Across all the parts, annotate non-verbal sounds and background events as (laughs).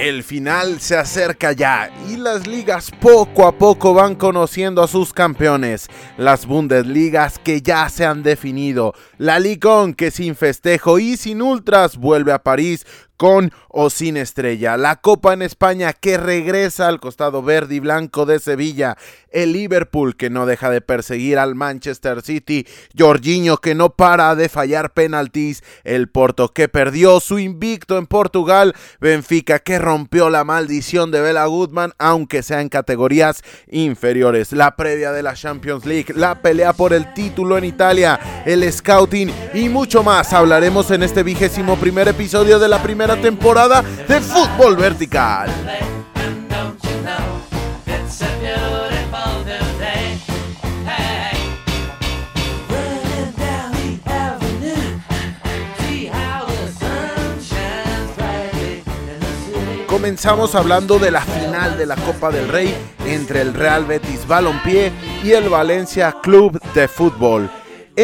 El final se acerca ya y las ligas poco a poco van conociendo a sus campeones. Las Bundesligas que ya se han definido. La Ligue que sin festejo y sin ultras vuelve a París con o sin estrella. La Copa en España que regresa al costado verde y blanco de Sevilla. El Liverpool que no deja de perseguir al Manchester City. Jorginho que no para de fallar penaltis. El Porto que perdió su invicto en Portugal. Benfica que rompió la maldición de Bela Goodman aunque sea en categorías inferiores. La previa de la Champions League. La pelea por el título en Italia. El scouting y mucho más. Hablaremos en este vigésimo primer episodio de la primera temporada de Fútbol Vertical. Comenzamos hablando de la final de la Copa del Rey entre el Real Betis Balompié y el Valencia Club de Fútbol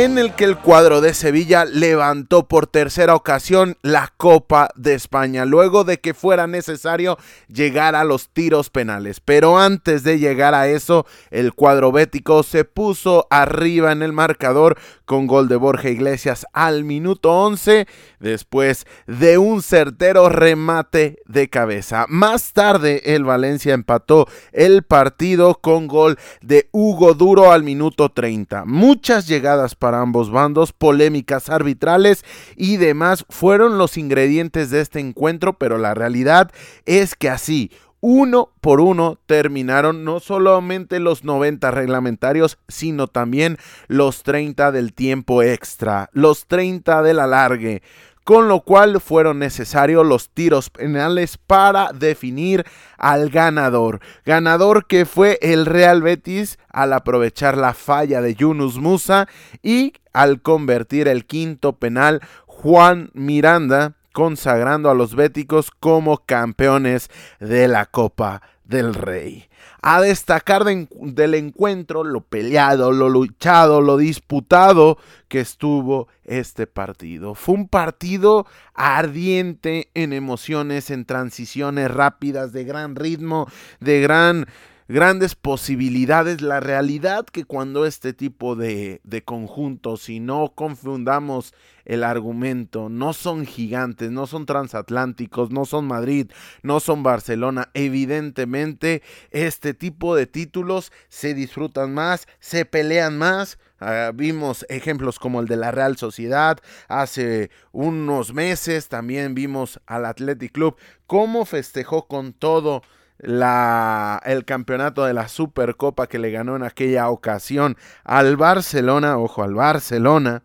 en el que el cuadro de Sevilla levantó por tercera ocasión la Copa de España, luego de que fuera necesario llegar a los tiros penales. Pero antes de llegar a eso, el cuadro bético se puso arriba en el marcador con gol de Borja Iglesias al minuto 11, después de un certero remate de cabeza. Más tarde, el Valencia empató el partido con gol de Hugo Duro al minuto 30. Muchas llegadas para ambos bandos, polémicas arbitrales y demás fueron los ingredientes de este encuentro, pero la realidad es que así, uno por uno terminaron no solamente los 90 reglamentarios, sino también los 30 del tiempo extra, los 30 del alargue con lo cual fueron necesarios los tiros penales para definir al ganador. Ganador que fue el Real Betis al aprovechar la falla de Yunus Musa y al convertir el quinto penal Juan Miranda consagrando a los béticos como campeones de la Copa del Rey. A destacar del encuentro lo peleado, lo luchado, lo disputado que estuvo este partido. Fue un partido ardiente en emociones, en transiciones rápidas, de gran ritmo, de gran grandes posibilidades. La realidad que cuando este tipo de, de conjuntos, si no confundamos el argumento, no son gigantes, no son transatlánticos, no son Madrid, no son Barcelona. Evidentemente, este tipo de títulos se disfrutan más, se pelean más. Ah, vimos ejemplos como el de la Real Sociedad hace unos meses, también vimos al Athletic Club cómo festejó con todo la, el campeonato de la Supercopa que le ganó en aquella ocasión al Barcelona, ojo, al Barcelona.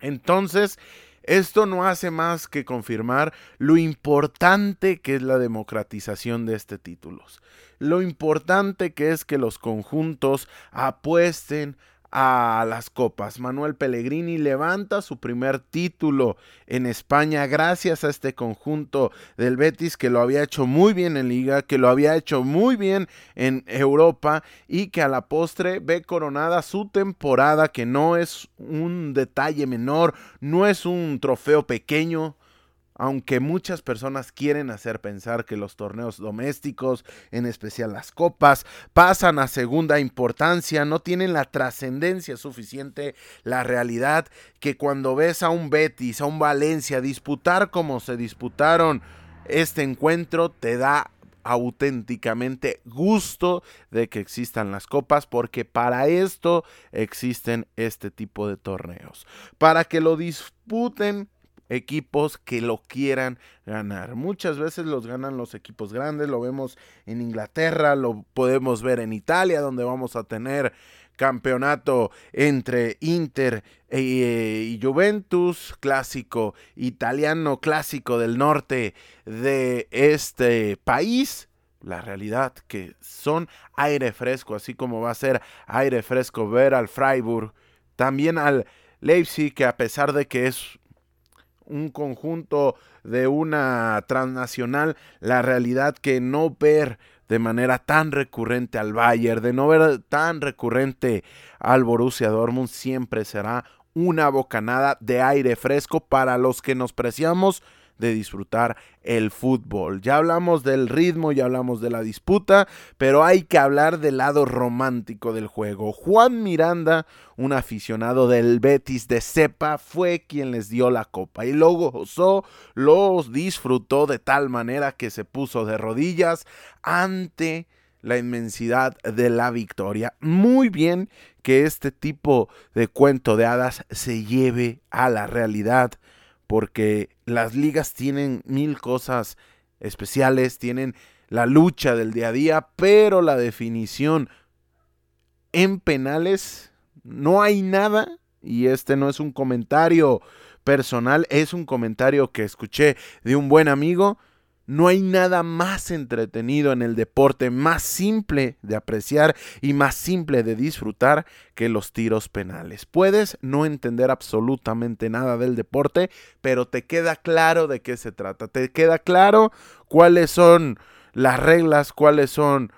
Entonces, esto no hace más que confirmar lo importante que es la democratización de este títulos. Lo importante que es que los conjuntos apuesten a las copas. Manuel Pellegrini levanta su primer título en España gracias a este conjunto del Betis que lo había hecho muy bien en liga, que lo había hecho muy bien en Europa y que a la postre ve coronada su temporada que no es un detalle menor, no es un trofeo pequeño, aunque muchas personas quieren hacer pensar que los torneos domésticos, en especial las copas, pasan a segunda importancia, no tienen la trascendencia suficiente, la realidad que cuando ves a un Betis, a un Valencia disputar como se disputaron este encuentro, te da auténticamente gusto de que existan las copas porque para esto existen este tipo de torneos, para que lo disputen equipos que lo quieran ganar. Muchas veces los ganan los equipos grandes, lo vemos en Inglaterra, lo podemos ver en Italia, donde vamos a tener campeonato entre Inter e, y Juventus, clásico italiano, clásico del norte de este país. La realidad que son aire fresco, así como va a ser aire fresco ver al Freiburg, también al Leipzig, que a pesar de que es un conjunto de una transnacional, la realidad que no ver de manera tan recurrente al Bayern, de no ver tan recurrente al Borussia Dortmund, siempre será una bocanada de aire fresco para los que nos preciamos de disfrutar el fútbol. Ya hablamos del ritmo, ya hablamos de la disputa, pero hay que hablar del lado romántico del juego. Juan Miranda, un aficionado del Betis de cepa, fue quien les dio la copa y luego gozó, los disfrutó de tal manera que se puso de rodillas ante la inmensidad de la victoria. Muy bien que este tipo de cuento de hadas se lleve a la realidad porque las ligas tienen mil cosas especiales, tienen la lucha del día a día, pero la definición en penales no hay nada, y este no es un comentario personal, es un comentario que escuché de un buen amigo no hay nada más entretenido en el deporte, más simple de apreciar y más simple de disfrutar que los tiros penales. Puedes no entender absolutamente nada del deporte, pero te queda claro de qué se trata. Te queda claro cuáles son las reglas, cuáles son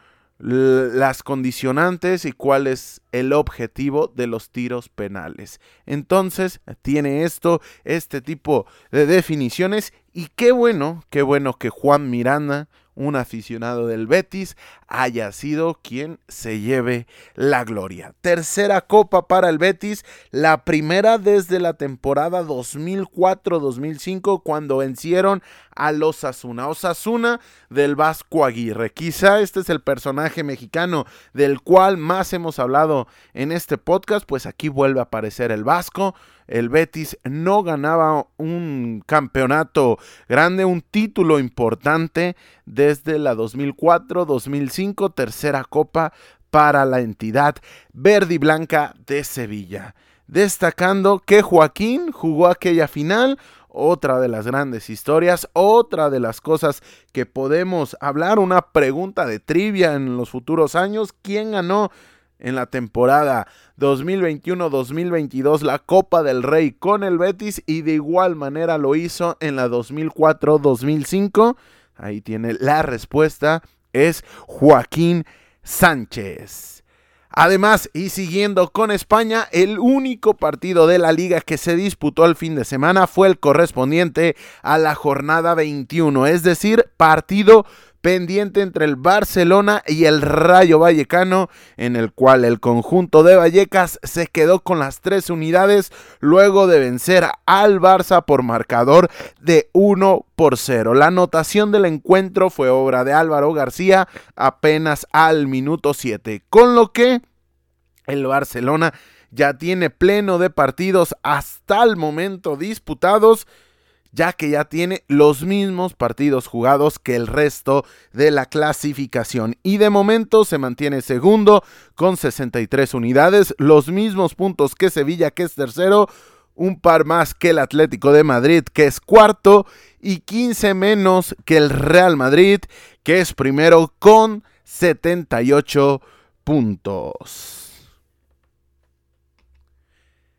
las condicionantes y cuál es el objetivo de los tiros penales. Entonces, tiene esto, este tipo de definiciones y qué bueno, qué bueno que Juan Miranda un aficionado del Betis haya sido quien se lleve la gloria. Tercera copa para el Betis, la primera desde la temporada 2004-2005 cuando vencieron a los Osasuna. Osasuna del Vasco Aguirre. Quizá este es el personaje mexicano del cual más hemos hablado en este podcast, pues aquí vuelve a aparecer el Vasco el Betis no ganaba un campeonato grande, un título importante desde la 2004-2005, tercera copa para la entidad verde y blanca de Sevilla. Destacando que Joaquín jugó aquella final, otra de las grandes historias, otra de las cosas que podemos hablar, una pregunta de trivia en los futuros años, ¿quién ganó en la temporada 2021-2022 la Copa del Rey con el Betis y de igual manera lo hizo en la 2004-2005. Ahí tiene la respuesta, es Joaquín Sánchez. Además, y siguiendo con España, el único partido de la liga que se disputó el fin de semana fue el correspondiente a la jornada 21, es decir, partido pendiente entre el Barcelona y el Rayo Vallecano, en el cual el conjunto de Vallecas se quedó con las tres unidades luego de vencer al Barça por marcador de 1 por 0. La anotación del encuentro fue obra de Álvaro García apenas al minuto 7, con lo que el Barcelona ya tiene pleno de partidos hasta el momento disputados ya que ya tiene los mismos partidos jugados que el resto de la clasificación. Y de momento se mantiene segundo con 63 unidades, los mismos puntos que Sevilla, que es tercero, un par más que el Atlético de Madrid, que es cuarto, y 15 menos que el Real Madrid, que es primero con 78 puntos.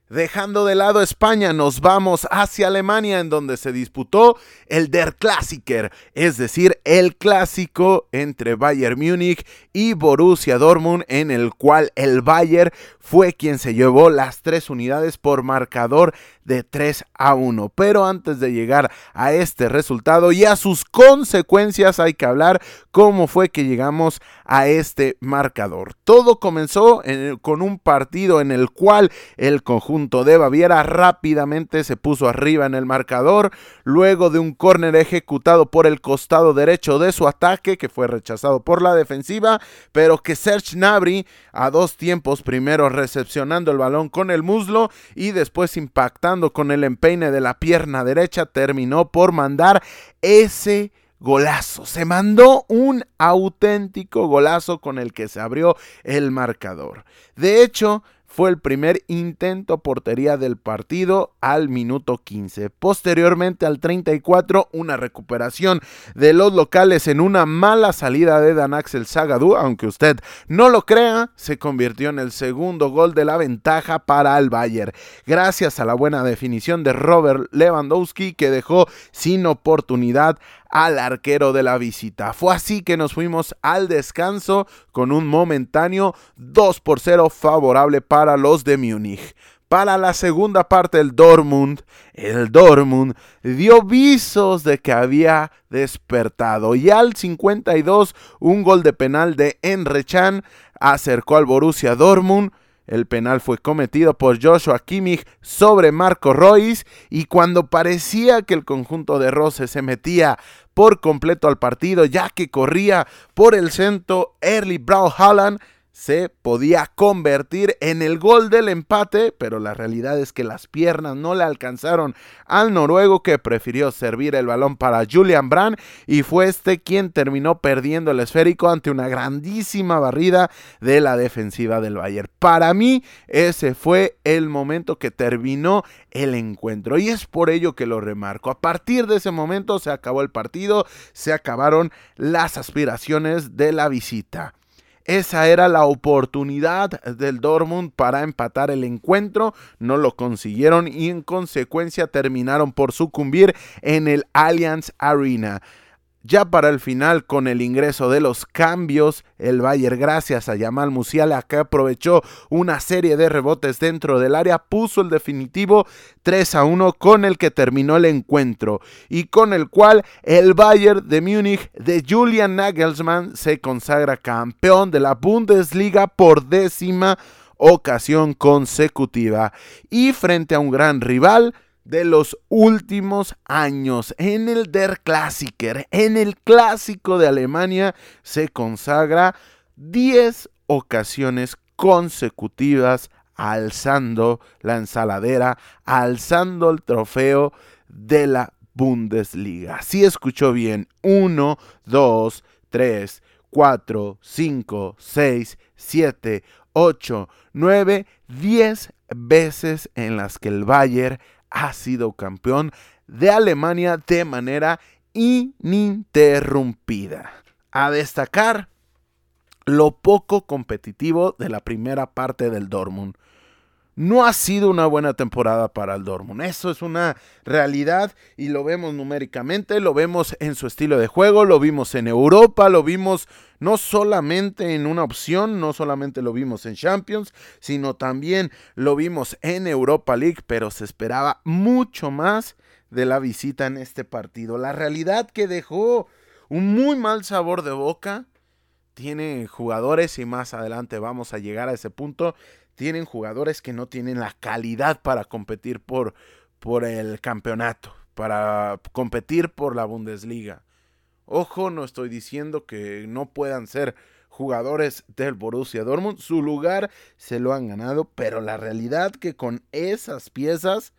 Dejando de lado España, nos vamos hacia Alemania, en donde se disputó el Der Klassiker, es decir, el clásico entre Bayern Múnich y Borussia Dortmund, en el cual el Bayern fue quien se llevó las tres unidades por marcador de 3 a 1. Pero antes de llegar a este resultado y a sus consecuencias, hay que hablar cómo fue que llegamos a este marcador. Todo comenzó con un partido en el cual el conjunto de Baviera rápidamente se puso arriba en el marcador, luego de un córner ejecutado por el costado derecho de su ataque, que fue rechazado por la defensiva, pero que Serge Nabri a dos tiempos, primero recepcionando el balón con el muslo y después impactando con el empeine de la pierna derecha, terminó por mandar ese golazo. Se mandó un auténtico golazo con el que se abrió el marcador. De hecho, fue el primer intento portería del partido al minuto 15. Posteriormente al 34, una recuperación de los locales en una mala salida de Dan Axel aunque usted no lo crea, se convirtió en el segundo gol de la ventaja para el Bayern, gracias a la buena definición de Robert Lewandowski que dejó sin oportunidad al arquero de la visita. Fue así que nos fuimos al descanso con un momentáneo 2 por 0 favorable para los de Múnich. Para la segunda parte del Dortmund, el Dortmund dio visos de que había despertado y al 52 un gol de penal de Enre Chan acercó al Borussia Dortmund el penal fue cometido por Joshua Kimmich sobre Marco Royce y cuando parecía que el conjunto de Rose se metía por completo al partido ya que corría por el centro Early Brown Holland se podía convertir en el gol del empate, pero la realidad es que las piernas no le alcanzaron al noruego que prefirió servir el balón para Julian Brand y fue este quien terminó perdiendo el esférico ante una grandísima barrida de la defensiva del Bayern. Para mí ese fue el momento que terminó el encuentro y es por ello que lo remarco. A partir de ese momento se acabó el partido, se acabaron las aspiraciones de la visita. Esa era la oportunidad del Dortmund para empatar el encuentro. No lo consiguieron y en consecuencia terminaron por sucumbir en el Allianz Arena. Ya para el final, con el ingreso de los cambios, el Bayern, gracias a Yamal Musiala, que aprovechó una serie de rebotes dentro del área, puso el definitivo 3 a 1 con el que terminó el encuentro y con el cual el Bayern de Múnich de Julian Nagelsmann se consagra campeón de la Bundesliga por décima ocasión consecutiva. Y frente a un gran rival de los últimos años. En el Der Klassiker, en el clásico de Alemania, se consagra 10 ocasiones consecutivas alzando la ensaladera, alzando el trofeo de la Bundesliga. Si escuchó bien, 1, 2, 3, 4, 5, 6, 7, 8, 9, 10 veces en las que el Bayern ha sido campeón de Alemania de manera ininterrumpida. A destacar lo poco competitivo de la primera parte del Dortmund no ha sido una buena temporada para el Dortmund. Eso es una realidad y lo vemos numéricamente, lo vemos en su estilo de juego, lo vimos en Europa, lo vimos no solamente en una opción, no solamente lo vimos en Champions, sino también lo vimos en Europa League, pero se esperaba mucho más de la visita en este partido. La realidad que dejó un muy mal sabor de boca. Tiene jugadores y más adelante vamos a llegar a ese punto tienen jugadores que no tienen la calidad para competir por, por el campeonato, para competir por la Bundesliga. Ojo, no estoy diciendo que no puedan ser jugadores del Borussia Dortmund, su lugar se lo han ganado, pero la realidad que con esas piezas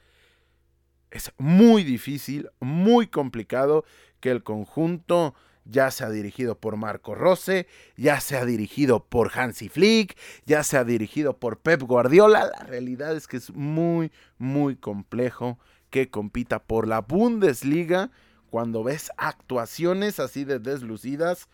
es muy difícil, muy complicado que el conjunto ya se ha dirigido por Marco Rose, ya se ha dirigido por Hansi Flick, ya se ha dirigido por Pep Guardiola. La realidad es que es muy, muy complejo que compita por la Bundesliga cuando ves actuaciones así de deslucidas.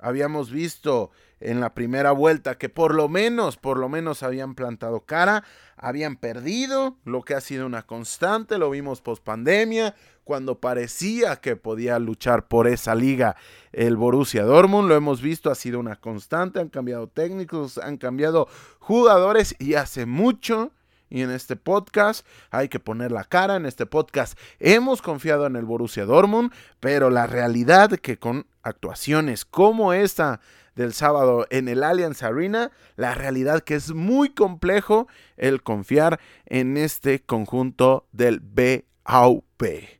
Habíamos visto en la primera vuelta que por lo menos, por lo menos habían plantado cara, habían perdido, lo que ha sido una constante, lo vimos post pandemia, cuando parecía que podía luchar por esa liga el Borussia Dortmund, lo hemos visto, ha sido una constante, han cambiado técnicos, han cambiado jugadores y hace mucho y en este podcast hay que poner la cara. En este podcast hemos confiado en el Borussia Dortmund, pero la realidad que con actuaciones como esta del sábado en el Allianz Arena, la realidad que es muy complejo el confiar en este conjunto del BAUP.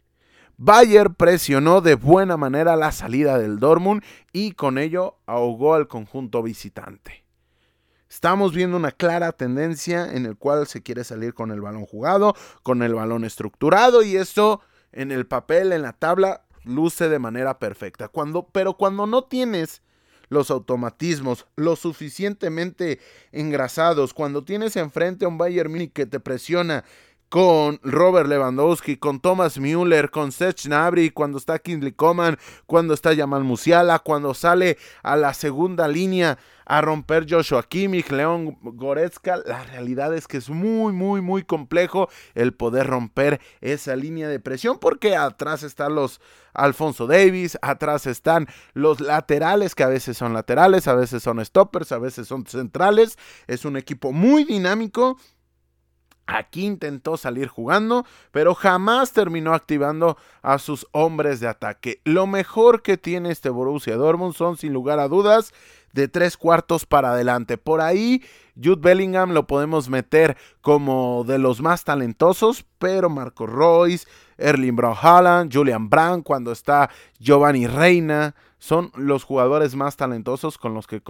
Bayer presionó de buena manera la salida del Dortmund y con ello ahogó al conjunto visitante. Estamos viendo una clara tendencia en el cual se quiere salir con el balón jugado, con el balón estructurado y esto en el papel, en la tabla, luce de manera perfecta. Pero cuando no tienes los automatismos lo suficientemente engrasados, cuando tienes enfrente a un Bayern Munich que te presiona con Robert Lewandowski, con Thomas Müller, con Seth Gnabry, cuando está Kingsley Coman, cuando está Jamal Musiala, cuando sale a la segunda línea a romper Joshua Kimmich, León Goretzka, la realidad es que es muy, muy, muy complejo el poder romper esa línea de presión porque atrás están los Alfonso Davis, atrás están los laterales que a veces son laterales, a veces son stoppers, a veces son centrales, es un equipo muy dinámico Aquí intentó salir jugando, pero jamás terminó activando a sus hombres de ataque. Lo mejor que tiene este Borussia Dortmund son, sin lugar a dudas, de tres cuartos para adelante. Por ahí, Jude Bellingham lo podemos meter como de los más talentosos, pero Marco Royce, Erling Brown Haaland, Julian Brandt, cuando está Giovanni Reina, son los jugadores más talentosos con los que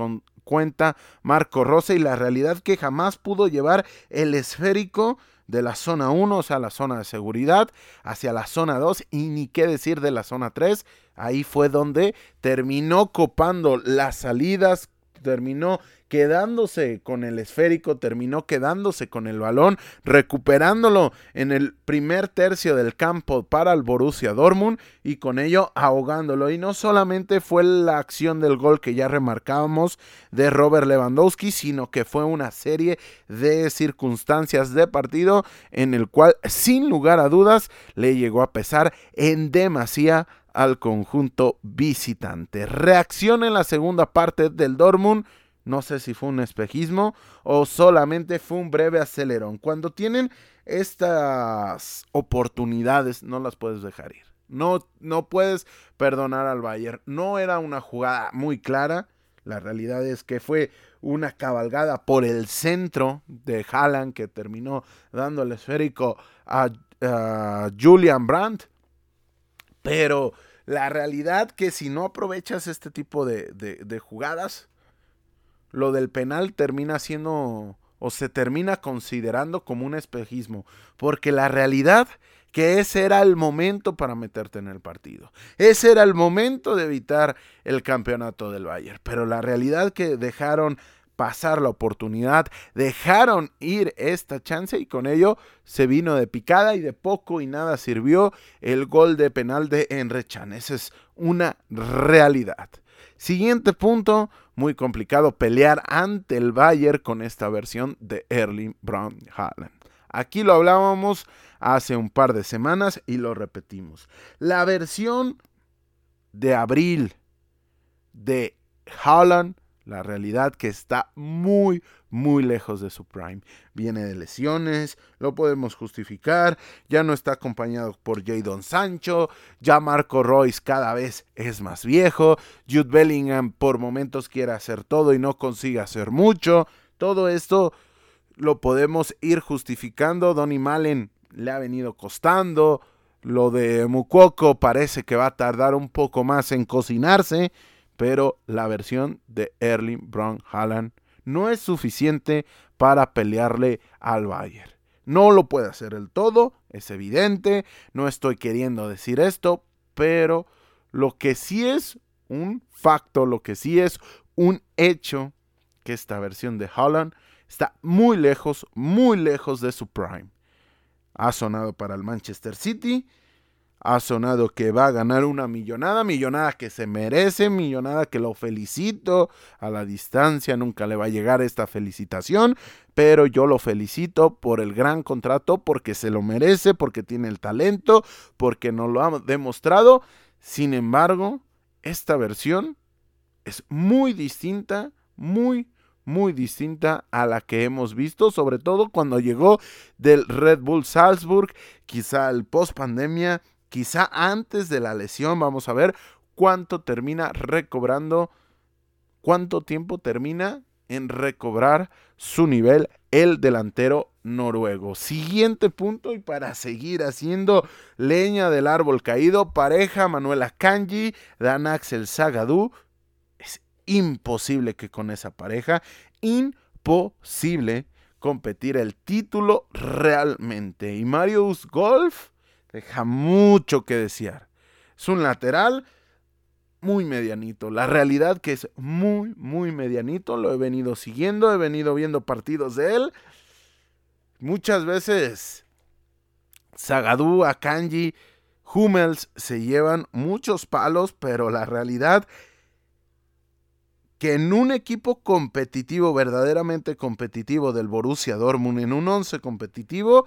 cuenta Marco Rose y la realidad que jamás pudo llevar el esférico de la zona 1, o sea, la zona de seguridad, hacia la zona 2 y ni qué decir de la zona 3. Ahí fue donde terminó copando las salidas, terminó quedándose con el esférico, terminó quedándose con el balón, recuperándolo en el primer tercio del campo para el Borussia Dortmund y con ello ahogándolo. Y no solamente fue la acción del gol que ya remarcábamos de Robert Lewandowski, sino que fue una serie de circunstancias de partido en el cual sin lugar a dudas le llegó a pesar en demasía al conjunto visitante. Reacción en la segunda parte del Dortmund no sé si fue un espejismo o solamente fue un breve acelerón. Cuando tienen estas oportunidades, no las puedes dejar ir. No, no puedes perdonar al Bayern. No era una jugada muy clara. La realidad es que fue una cabalgada por el centro de Haaland que terminó dando el esférico a, Julian Brandt. Pero la realidad que si no aprovechas este tipo de, de jugadas, lo del penal termina siendo o se termina considerando como un espejismo, porque la realidad que ese era el momento para meterte en el partido. Ese era el momento de evitar el campeonato del Bayern, pero la realidad que dejaron pasar la oportunidad, dejaron ir esta chance y con ello se vino de picada y de poco y nada sirvió el gol de penal de Enrechan. Esa es una realidad. Siguiente punto, muy complicado pelear ante el Bayern con esta versión de Erling Brown Haaland. Aquí lo hablábamos hace un par de semanas y lo repetimos. La versión de abril de Haaland la realidad que está muy, muy lejos de su prime. Viene de lesiones, lo podemos justificar. Ya no está acompañado por Jadon Sancho. Ya Marco Royce cada vez es más viejo. Jude Bellingham por momentos quiere hacer todo y no consigue hacer mucho. Todo esto lo podemos ir justificando. Donny Malen le ha venido costando. Lo de Mukoko parece que va a tardar un poco más en cocinarse pero la versión de Erling Brown Haaland no es suficiente para pelearle al Bayern. No lo puede hacer el todo, es evidente, no estoy queriendo decir esto, pero lo que sí es un facto, lo que sí es un hecho, que esta versión de Haaland está muy lejos, muy lejos de su prime. Ha sonado para el Manchester City, ha sonado que va a ganar una millonada, millonada que se merece, millonada que lo felicito. A la distancia nunca le va a llegar esta felicitación, pero yo lo felicito por el gran contrato, porque se lo merece, porque tiene el talento, porque nos lo ha demostrado. Sin embargo, esta versión es muy distinta, muy, muy distinta a la que hemos visto, sobre todo cuando llegó del Red Bull Salzburg, quizá el post pandemia quizá antes de la lesión, vamos a ver cuánto termina recobrando, cuánto tiempo termina en recobrar su nivel el delantero noruego. Siguiente punto y para seguir haciendo leña del árbol caído, pareja Manuela Kanji, Dan Axel Zagadou. Es imposible que con esa pareja, imposible competir el título realmente. Y Marius Golf deja mucho que desear. Es un lateral muy medianito. La realidad que es muy, muy medianito. Lo he venido siguiendo, he venido viendo partidos de él. Muchas veces Zagadou, Akanji, Hummels se llevan muchos palos, pero la realidad que en un equipo competitivo, verdaderamente competitivo del Borussia Dortmund, en un once competitivo,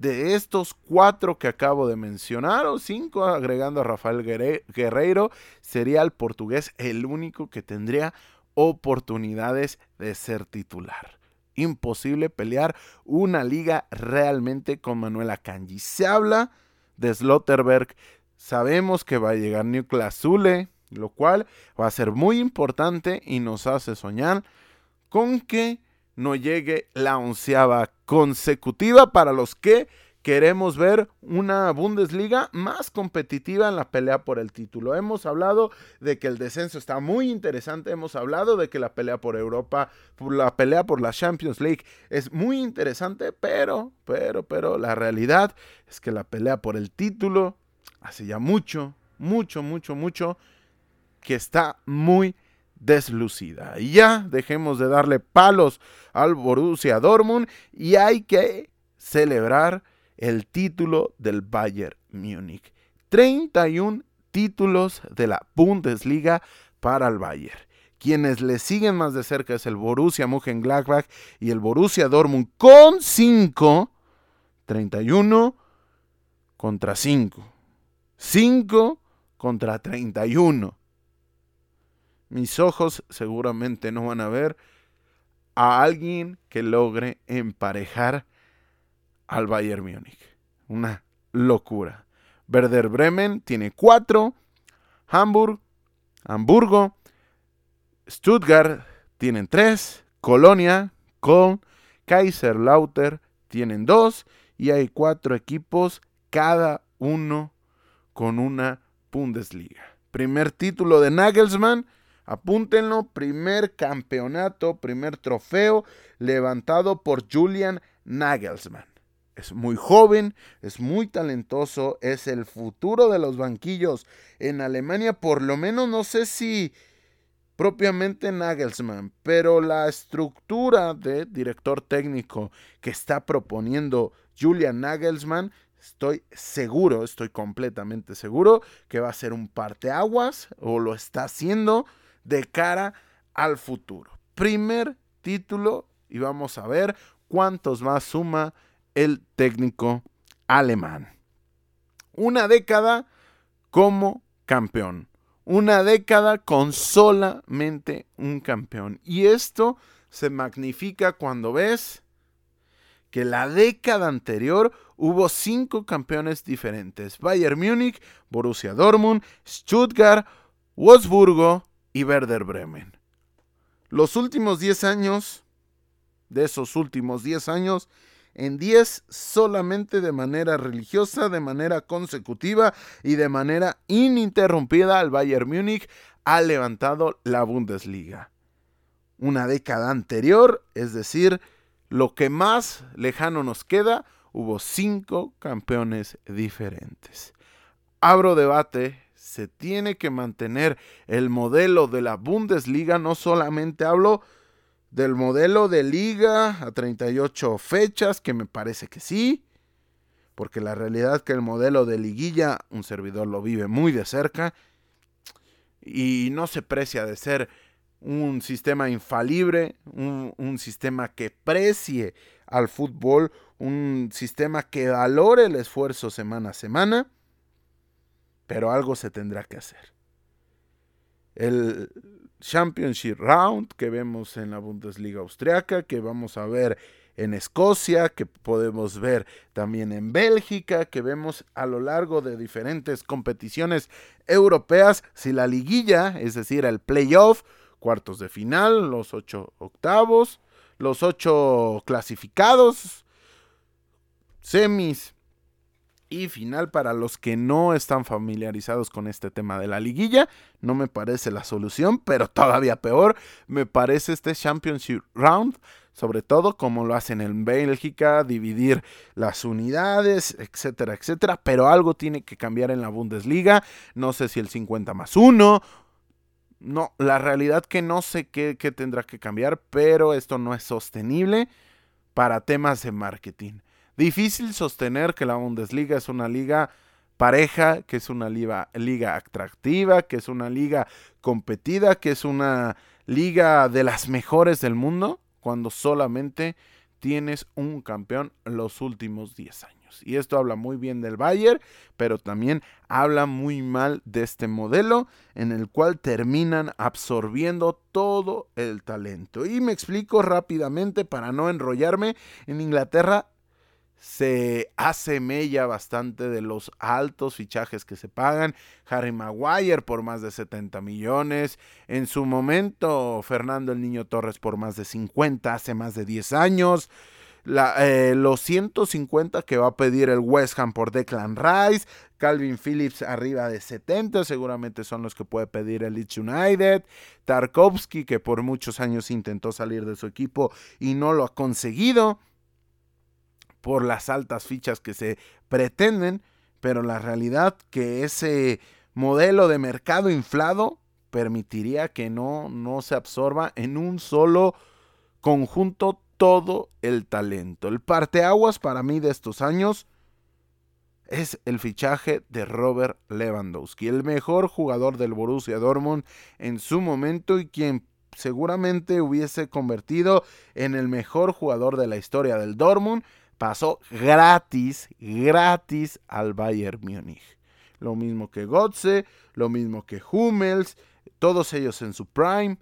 de estos cuatro que acabo de mencionar, o cinco agregando a Rafael Guerreiro, sería el portugués el único que tendría oportunidades de ser titular. imposible pelear una liga realmente con Manuel Akanji. Se habla de Slotterberg, sabemos que va a llegar Zule, lo cual va a ser muy importante y nos hace soñar con que no llegue la onceava consecutiva para los que queremos ver una Bundesliga más competitiva en la pelea por el título. Hemos hablado de que el descenso está muy interesante, hemos hablado de que la pelea por Europa, la pelea por la Champions League es muy interesante, pero, pero, pero la realidad es que la pelea por el título hace ya mucho, mucho, mucho, mucho que está muy deslucida. Y ya dejemos de darle palos al Borussia Dortmund y hay que celebrar el título del Bayern Múnich. 31 títulos de la Bundesliga para el Bayern. Quienes le siguen más de cerca es el Borussia Mönchengladbach y el Borussia Dortmund con 5, 31 contra 5. 5 contra 31. Mis ojos seguramente no van a ver a alguien que logre emparejar al Bayern Múnich. Una locura. Werder Bremen tiene cuatro. Hamburg, Hamburgo, Stuttgart tienen tres. Colonia con Kaiserlauter tienen dos. Y hay cuatro equipos, cada uno con una Bundesliga. Primer título de Nagelsmann. Apúntenlo, primer campeonato, primer trofeo levantado por Julian Nagelsmann. Es muy joven, es muy talentoso, es el futuro de los banquillos en Alemania, por lo menos no sé si propiamente Nagelsmann, pero la estructura de director técnico que está proponiendo Julian Nagelsmann, estoy seguro, estoy completamente seguro que va a ser un parteaguas o lo está haciendo de cara al futuro. Primer título y vamos a ver cuántos más suma el técnico alemán. Una década como campeón. Una década con solamente un campeón. Y esto se magnifica cuando ves que la década anterior hubo cinco campeones diferentes. Bayern Múnich, Borussia Dortmund, Stuttgart, Wolfsburgo y Werder Bremen. Los últimos 10 años, de esos últimos 10 años, en 10 solamente de manera religiosa, de manera consecutiva y de manera ininterrumpida el Bayern Múnich ha levantado la Bundesliga. Una década anterior, es decir, lo que más lejano nos queda, hubo cinco campeones diferentes. Abro debate, se tiene que mantener el modelo de la Bundesliga, no solamente hablo del modelo de liga a 38 fechas, que me parece que sí, porque la realidad es que el modelo de liguilla un servidor lo vive muy de cerca y no se precia de ser un sistema infalible, un, un sistema que precie al fútbol, un sistema que valore el esfuerzo semana a semana, pero algo se tendrá que hacer. El, Championship Round que vemos en la Bundesliga austriaca, que vamos a ver en Escocia, que podemos ver también en Bélgica, que vemos a lo largo de diferentes competiciones europeas, si la liguilla, es decir, el playoff, cuartos de final, los ocho octavos, los ocho clasificados, semis y final para los que no están familiarizados con este tema de la liguilla. No me parece la solución, pero (laughs) todavía peor me parece este Championship Round, sobre todo como lo hacen en Bélgica, dividir las unidades, etcétera, etcétera. Pero algo tiene que cambiar en la Bundesliga. No sé si el 50 más 1. No, la realidad que no sé qué, qué tendrá que cambiar, pero esto no es sostenible para temas de marketing. Difícil sostener que la Bundesliga es una liga pareja, que es una liga, liga atractiva, que es una liga competida, que es una liga de las mejores del mundo, cuando solamente tienes un campeón los últimos 10 años. Y esto habla muy bien del Bayern, pero también habla muy mal de este modelo en el cual terminan absorbiendo todo el talento. Y me explico rápidamente para no enrollarme. En Inglaterra se hace mella bastante de los altos fichajes que se pagan. Harry Maguire por más de 70 millones. En su momento, Fernando el Niño Torres por más de 50, hace más de 10 años. Eh, los 150 que va a pedir el West Ham por Declan Rice. Calvin Phillips arriba de 70, seguramente son los que puede pedir el Leeds United. Tarkovsky, que por muchos años intentó salir de su equipo y no lo ha conseguido por las altas fichas que se pretenden, pero la realidad que ese modelo de mercado inflado permitiría que no, no se absorba en un solo conjunto todo el talento. El parteaguas para mí de estos años es el fichaje de Robert Lewandowski, el mejor jugador del Borussia Dortmund en su momento y quien seguramente hubiese convertido en el mejor jugador de la historia del Dortmund pasó gratis, gratis al Bayern Múnich. Lo mismo que Gotze, lo mismo que Hummels, todos ellos en su prime.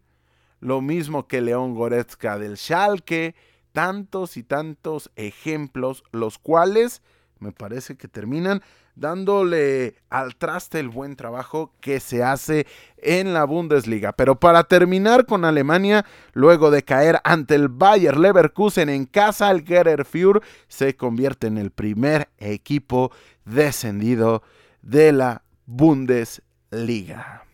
Lo mismo que León Goretzka del Schalke. Tantos y tantos ejemplos, los cuales me parece que terminan dándole al traste el buen trabajo que se hace en la Bundesliga. Pero para terminar con Alemania, luego de caer ante el Bayer Leverkusen en casa, el Gerer se convierte en el primer equipo descendido de la Bundesliga.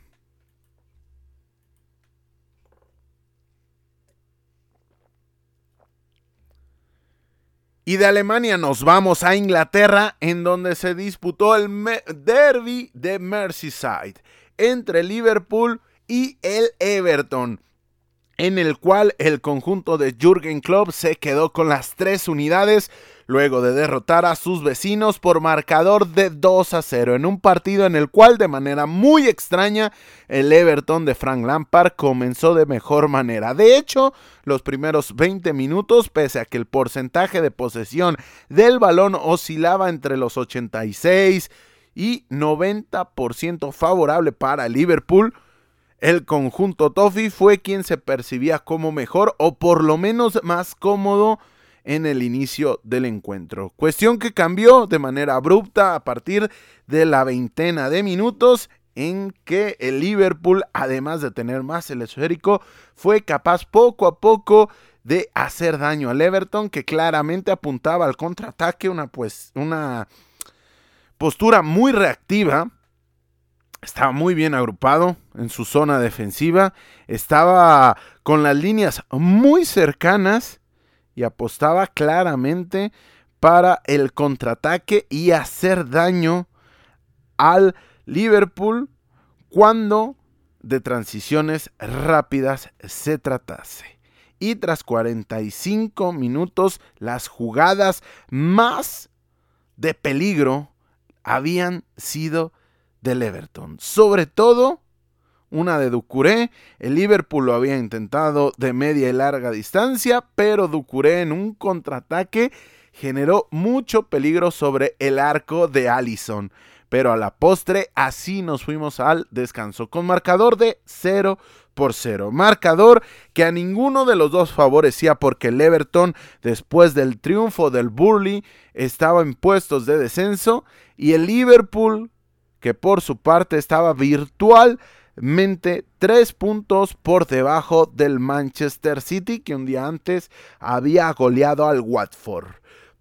Y de Alemania nos vamos a Inglaterra, en donde se disputó el derby de Merseyside entre Liverpool y el Everton, en el cual el conjunto de Jürgen Klopp se quedó con las tres unidades luego de derrotar a sus vecinos por marcador de 2 a 0 en un partido en el cual de manera muy extraña el Everton de Frank Lampard comenzó de mejor manera. De hecho, los primeros 20 minutos, pese a que el porcentaje de posesión del balón oscilaba entre los 86 y 90% favorable para Liverpool, el conjunto Toffee fue quien se percibía como mejor o por lo menos más cómodo en el inicio del encuentro. Cuestión que cambió de manera abrupta a partir de la veintena de minutos en que el Liverpool, además de tener más el esférico, fue capaz poco a poco de hacer daño al Everton, que claramente apuntaba al contraataque, una, pues, una postura muy reactiva. Estaba muy bien agrupado en su zona defensiva, estaba con las líneas muy cercanas y apostaba claramente para el contraataque y hacer daño al Liverpool cuando de transiciones rápidas se tratase. Y tras 45 minutos, las jugadas más de peligro habían sido del Everton. Sobre todo una de Ducuré. El Liverpool lo había intentado de media y larga distancia, pero Ducuré en un contraataque generó mucho peligro sobre el arco de Allison. Pero a la postre así nos fuimos al descanso con marcador de 0 por 0. Marcador que a ninguno de los dos favorecía porque el Everton después del triunfo del Burley estaba en puestos de descenso y el Liverpool que por su parte estaba virtual tres puntos por debajo del Manchester City que un día antes había goleado al Watford.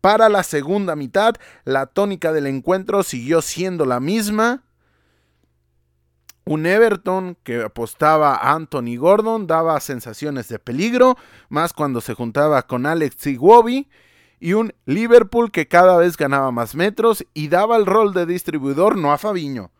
Para la segunda mitad, la tónica del encuentro siguió siendo la misma. Un Everton que apostaba a Anthony Gordon daba sensaciones de peligro, más cuando se juntaba con Alex Iwobi. Y un Liverpool que cada vez ganaba más metros y daba el rol de distribuidor no a Fabiño,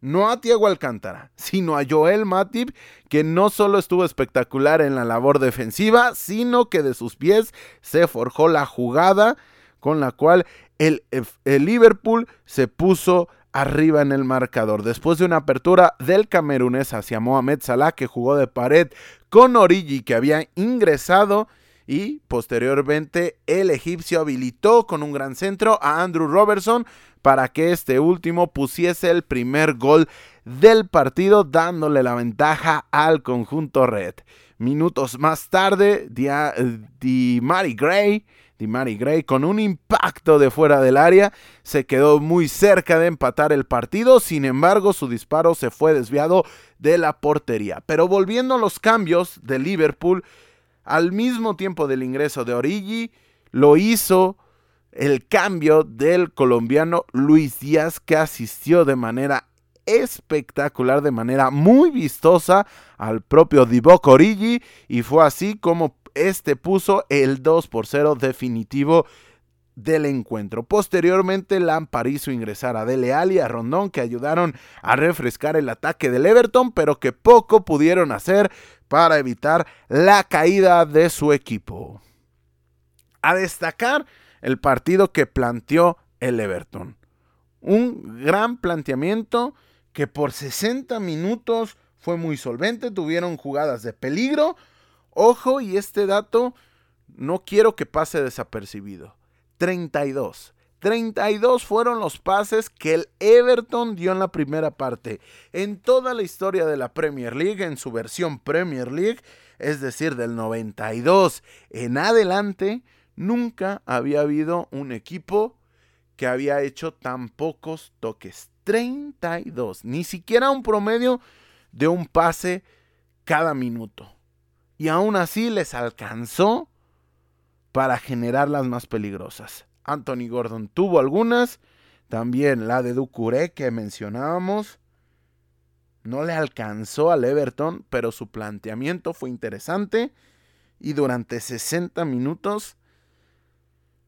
no a Tiago Alcántara, sino a Joel Matip, que no solo estuvo espectacular en la labor defensiva, sino que de sus pies se forjó la jugada con la cual el, Liverpool se puso arriba en el marcador. Después de una apertura del camerunés hacia Mohamed Salah, que jugó de pared con Origi, que había ingresado y posteriormente el egipcio habilitó con un gran centro a Andrew Robertson para que este último pusiese el primer gol del partido dándole la ventaja al conjunto red. Minutos más tarde, Di Mari Gray Mary Gray con un impacto de fuera del área se quedó muy cerca de empatar el partido, sin embargo su disparo se fue desviado de la portería. Pero volviendo a los cambios de Liverpool, al mismo tiempo del ingreso de Origi, lo hizo el cambio del colombiano Luis Díaz que asistió de manera espectacular, de manera muy vistosa al propio Divock Origi y fue así como este puso el 2 por 0 definitivo del encuentro. Posteriormente, Lampard hizo ingresar a Dele Alli y a Rondón que ayudaron a refrescar el ataque del Everton, pero que poco pudieron hacer para evitar la caída de su equipo. A destacar el partido que planteó el Everton. Un gran planteamiento que por 60 minutos fue muy solvente, tuvieron jugadas de peligro, Ojo, y este dato no quiero que pase desapercibido. 32. 32 fueron los pases que el Everton dio en la primera parte. En toda la historia de la Premier League, en su versión Premier League, es decir, del 92 en adelante, nunca había habido un equipo que había hecho tan pocos toques. 32. Ni siquiera un promedio de un pase cada minuto y aún así les alcanzó para generar las más peligrosas. Anthony Gordon tuvo algunas, también la de Ducuré que mencionábamos. No le alcanzó al Everton, pero su planteamiento fue interesante y durante 60 minutos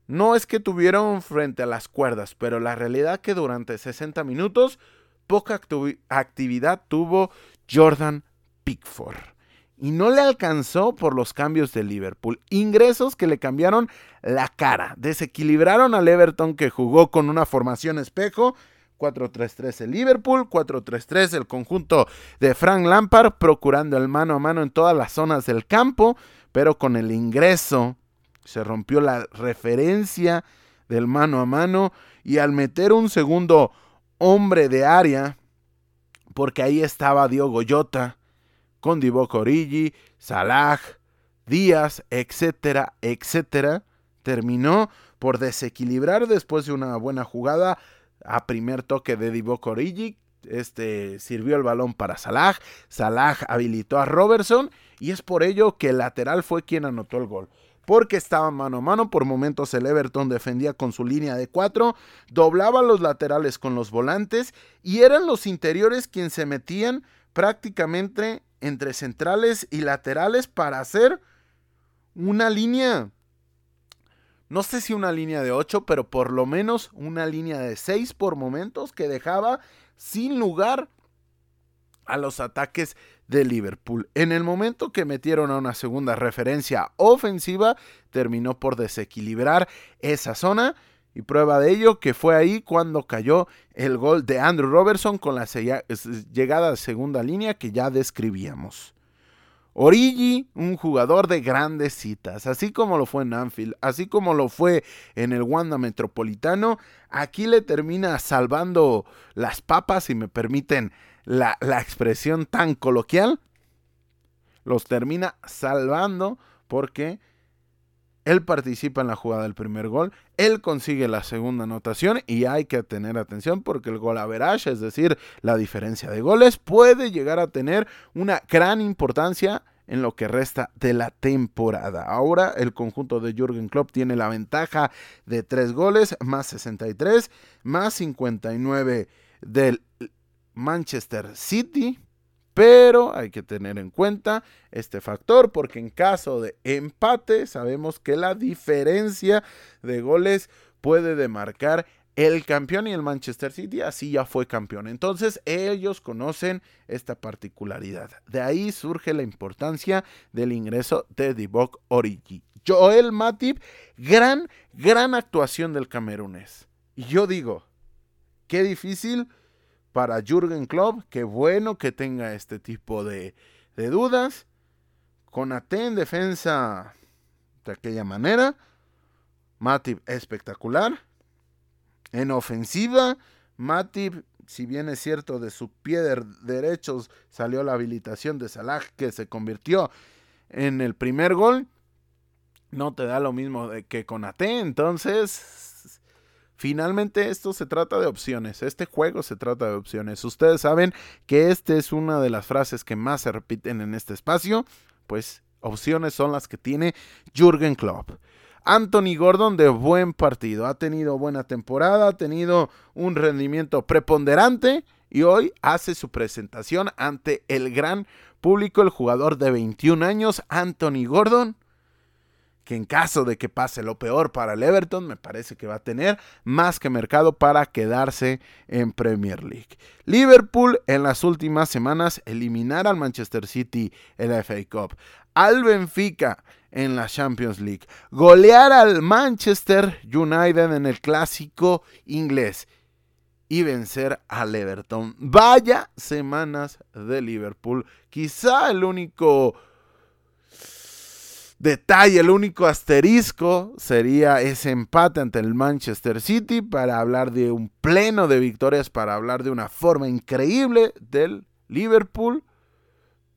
no es que tuvieron frente a las cuerdas, pero la realidad que durante 60 minutos poca actividad tuvo Jordan Pickford y no le alcanzó por los cambios de Liverpool. Ingresos que le cambiaron la cara, desequilibraron al Everton que jugó con una formación espejo. 4-3-3 el Liverpool, 4-3-3 el conjunto de Frank Lampard, procurando el mano a mano en todas las zonas del campo, pero con el ingreso se rompió la referencia del mano a mano y al meter un segundo hombre de área, porque ahí estaba Diogo Jota, con Divock Origi, Salah, Díaz, etcétera, etcétera, terminó por desequilibrar después de una buena jugada a primer toque de Divock Origi. Este sirvió el balón para Salah. Salah habilitó a Robertson y es por ello que el lateral fue quien anotó el gol porque estaba mano a mano. Por momentos el Everton defendía con su línea de cuatro, doblaba los laterales con los volantes y eran los interiores quienes se metían prácticamente entre centrales y laterales para hacer una línea, no sé si una línea de 8, pero por lo menos una línea de 6 por momentos que dejaba sin lugar a los ataques de Liverpool. En el momento que metieron a una segunda referencia ofensiva, terminó por desequilibrar esa zona y prueba de ello que fue ahí cuando cayó el gol de Andrew Robertson con la llegada de segunda línea que ya describíamos. Origi, un jugador de grandes citas, así como lo fue en Anfield, así como lo fue en el Wanda Metropolitano, aquí le termina salvando las papas, si me permiten la, la expresión tan coloquial, los termina salvando porque él participa en la jugada del primer gol, él consigue la segunda anotación y hay que tener atención porque el gol average, es decir, la diferencia de goles, puede llegar a tener una gran importancia en lo que resta de la temporada. Ahora el conjunto de Jürgen Klopp tiene la ventaja de 3 goles, más 63, más 59 del Manchester City. Pero hay que tener en cuenta este factor porque en caso de empate sabemos que la diferencia de goles puede demarcar el campeón y el Manchester City así ya fue campeón. Entonces ellos conocen esta particularidad. De ahí surge la importancia del ingreso de Divock Origi. Joel Matip, gran, gran actuación del camerunés. Y yo digo, qué difícil para Jürgen Klopp. Qué bueno que tenga este tipo de, dudas. Con Até en defensa, de aquella manera. Matip espectacular. En ofensiva, Matip, si bien es cierto, de su pie de derecho salió la habilitación de Salah que se convirtió en el primer gol. No te da lo mismo que con AT. Entonces, finalmente esto se trata de opciones. Este juego se trata de opciones. Ustedes saben que esta es una de las frases que más se repiten en este espacio. Pues opciones son las que tiene Jürgen Klopp. Anthony Gordon de buen partido, ha tenido buena temporada, ha tenido un rendimiento preponderante y hoy hace su presentación ante el gran público, el jugador de 21 años, Anthony Gordon, que en caso de que pase lo peor para el Everton, me parece que va a tener más que mercado para quedarse en Premier League. Liverpool en las últimas semanas eliminar al Manchester City en la FA Cup, al Benfica en la Champions League, golear al Manchester United en el clásico inglés y vencer al Everton. Vaya semanas de Liverpool. Quizá el único detalle, el único asterisco sería ese empate ante el Manchester City para hablar de un pleno de victorias, para hablar de una forma increíble del Liverpool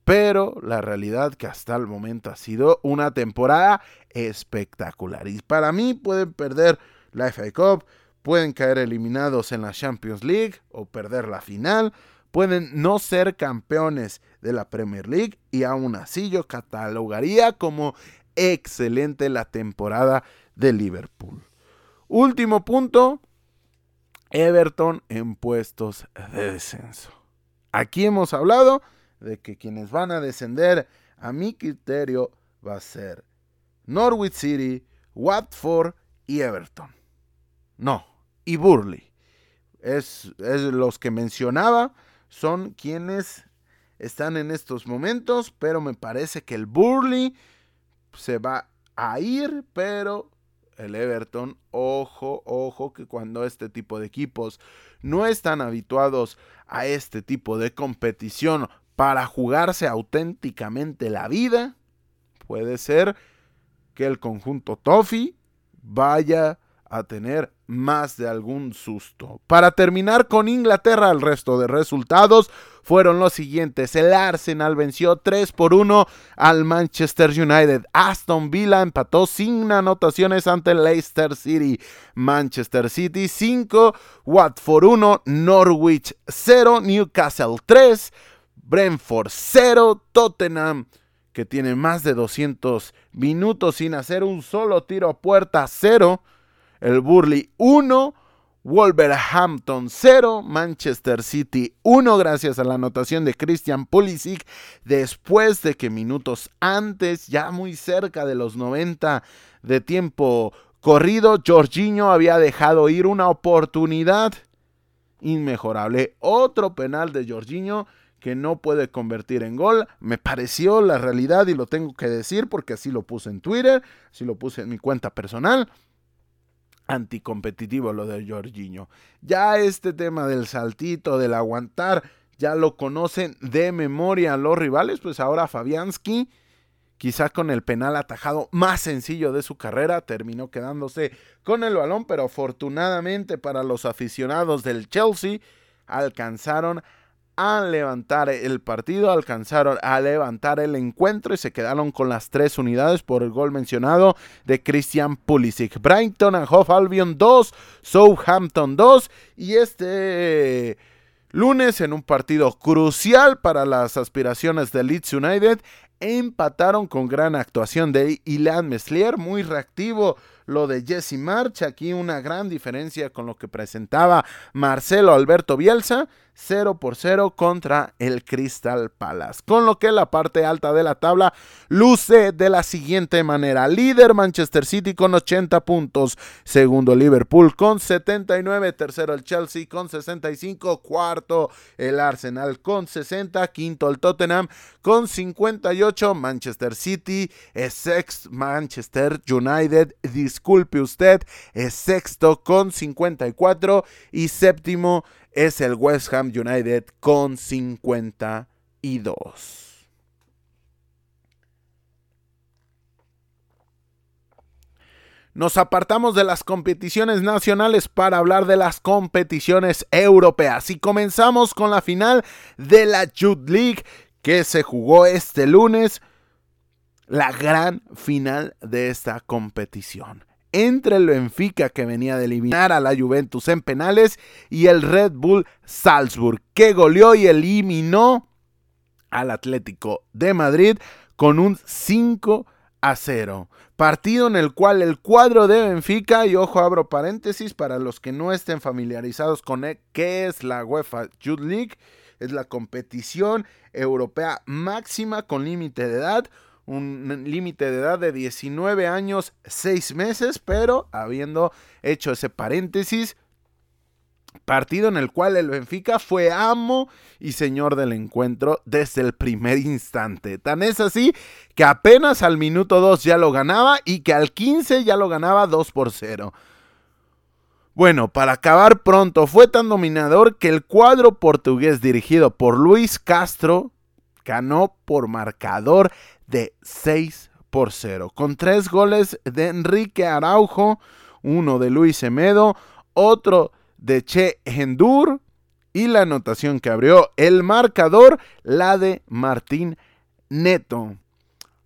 pero la realidad que hasta el momento ha sido una temporada espectacular. Y para mí pueden perder la FA Cup, pueden caer eliminados en la Champions League o perder la final, pueden no ser campeones de la Premier League y aún así yo catalogaría como excelente la temporada de Liverpool. Último punto, Everton en puestos de descenso. Aquí hemos hablado de que quienes van a descender, a mi criterio, va a ser Norwich City, Watford y Everton. No, y Burley. Es, es los que mencionaba, son quienes están en estos momentos, pero me parece que el Burley se va a ir, pero el Everton, ojo, ojo, que cuando este tipo de equipos no están habituados a este tipo de competición para jugarse auténticamente la vida, puede ser que el conjunto Toffee vaya a tener más de algún susto. Para terminar con Inglaterra, el resto de resultados fueron los siguientes. El Arsenal venció 3 por 1 al Manchester United. Aston Villa empató sin anotaciones ante Leicester City. Manchester City 5, Watford 1, Norwich 0, Newcastle 3. Brentford 0, Tottenham que tiene más de 200 minutos sin hacer un solo tiro a puerta 0, el Burley 1, Wolverhampton 0, Manchester City 1 gracias a la anotación de Christian Pulisic después de que minutos antes, ya muy cerca de los 90 de tiempo corrido, Jorginho había dejado ir una oportunidad inmejorable. Otro penal de Jorginho que no puede convertir en gol. Me pareció la realidad y lo tengo que decir porque así lo puse en Twitter, así lo puse en mi cuenta personal. Anticompetitivo lo de Jorginho. Ya este tema del saltito, del aguantar, ya lo conocen de memoria los rivales, pues ahora Fabianski, quizá con el penal atajado más sencillo de su carrera, terminó quedándose con el balón, pero afortunadamente para los aficionados del Chelsea alcanzaron a levantar el partido, alcanzaron a levantar el encuentro y se quedaron con las tres unidades por el gol mencionado de Christian Pulisic. Brighton and Hove Albion 2, Southampton 2 y este lunes en un partido crucial para las aspiraciones de Leeds United empataron con gran actuación de Ilan Meslier, muy reactivo lo de Jesse March, aquí una gran diferencia con lo que presentaba Marcelo Alberto Bielsa, 0 por 0 contra el Crystal Palace. Con lo que la parte alta de la tabla luce de la siguiente manera. Líder Manchester City con 80 puntos, segundo Liverpool con 79, tercero el Chelsea con 65, cuarto el Arsenal con 60, quinto el Tottenham con 58, Manchester City es sexto, Manchester United disculpe usted, es sexto con 54 y séptimo es el West Ham United con 52. nos apartamos de las competiciones nacionales para hablar de las competiciones europeas y comenzamos con la final de la Youth League que se jugó este lunes, la gran final de esta competición entre el Benfica que venía de eliminar a la Juventus en penales y el Red Bull Salzburg que goleó y eliminó al Atlético de Madrid con un 5 a 0. Partido en el cual el cuadro de Benfica, y ojo abro paréntesis para los que no estén familiarizados con qué es la UEFA Youth League, es la competición europea máxima con límite de edad, un límite de edad de 19 años 6 meses, pero habiendo hecho ese paréntesis, partido en el cual el Benfica fue amo y señor del encuentro desde el primer instante. Tan es así que apenas al minuto 2 ya lo ganaba y que al 15 ya lo ganaba 2 por 0. Bueno, para acabar pronto, fue tan dominador que el cuadro portugués dirigido por Luis Castro ganó por marcador de 6 por 0, con tres goles de Enrique Araujo, uno de Luis Emedo, otro de Che Hendur y la anotación que abrió el marcador, la de Martín Neto.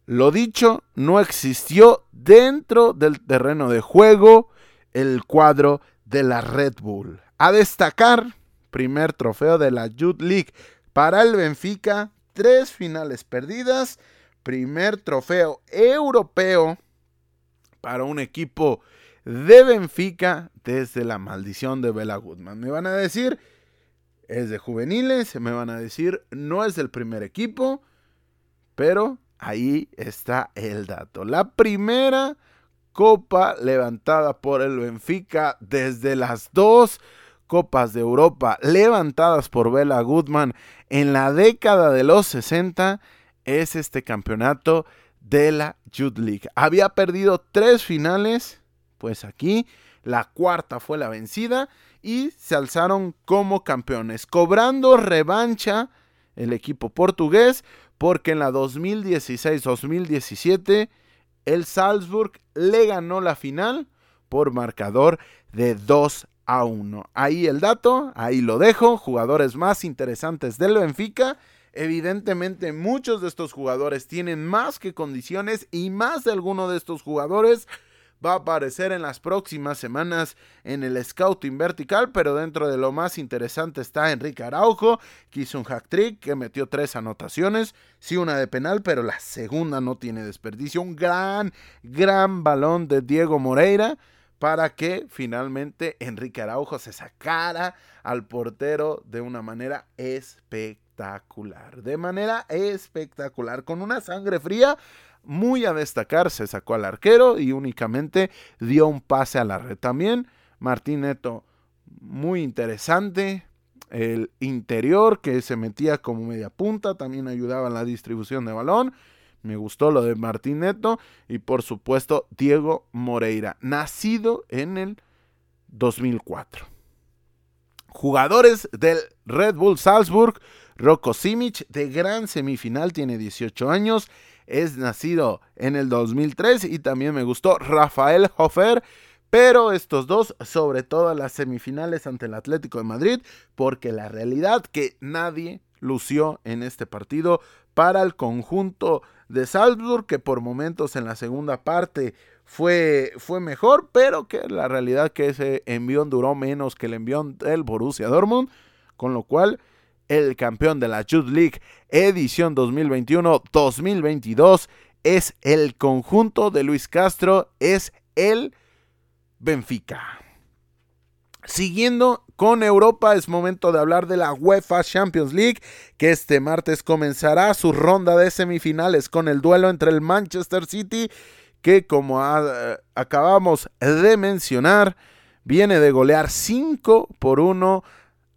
Lo dicho, no existió dentro del terreno de juego el cuadro de la Red Bull. A destacar, primer trofeo de la Youth League para el Benfica, tres finales perdidas, primer trofeo europeo para un equipo de Benfica desde la maldición de Bela Goodman. Me van a decir, es de juveniles, me van a decir, no es del primer equipo, pero ahí está el dato. La primera copa levantada por el Benfica desde las dos copas de Europa levantadas por Bela Goodman en la década de los 60 es este campeonato de la Youth League. Había perdido tres finales, pues aquí la cuarta fue la vencida y se alzaron como campeones, cobrando revancha el equipo portugués porque en la 2016-2017 el Salzburg le ganó la final por marcador de 2 a 1. Ahí el dato, ahí lo dejo, jugadores más interesantes del Benfica. Evidentemente muchos de estos jugadores tienen más que condiciones y más de alguno de estos jugadores va a aparecer en las próximas semanas en el Scouting Vertical, pero dentro de lo más interesante está Enrique Araujo, que hizo un hack trick, que metió tres anotaciones, sí una de penal, pero la segunda no tiene desperdicio, un gran, gran balón de Diego Moreira para que finalmente Enrique Araujo se sacara al portero de una manera espectacular, de manera espectacular, con una sangre fría muy a destacar, se sacó al arquero y únicamente dio un pase a la red. También Martín Neto, muy interesante. El interior que se metía como media punta, también ayudaba en la distribución de balón. Me gustó lo de Martín Neto y por supuesto Diego Moreira, nacido en el 2004. Jugadores del Red Bull Salzburg, Rocco Simic de gran semifinal, tiene 18 años es nacido en el 2003 y también me gustó Rafael Hofer. Pero estos dos, sobre todo las semifinales ante el Atlético de Madrid, porque la realidad que nadie lució en este partido para el conjunto de Salzburg, que por momentos en la segunda parte fue, fue mejor, pero que la realidad que ese envión duró menos que el envión del Borussia Dortmund, con lo cual el campeón de la Youth League edición 2021-2022 es el conjunto de Luis Castro, es el Benfica. Siguiendo con Europa, es momento de hablar de la UEFA Champions League, que este martes comenzará su ronda de semifinales con el duelo entre el Manchester City, que como acabamos de mencionar, viene de golear 5 por 1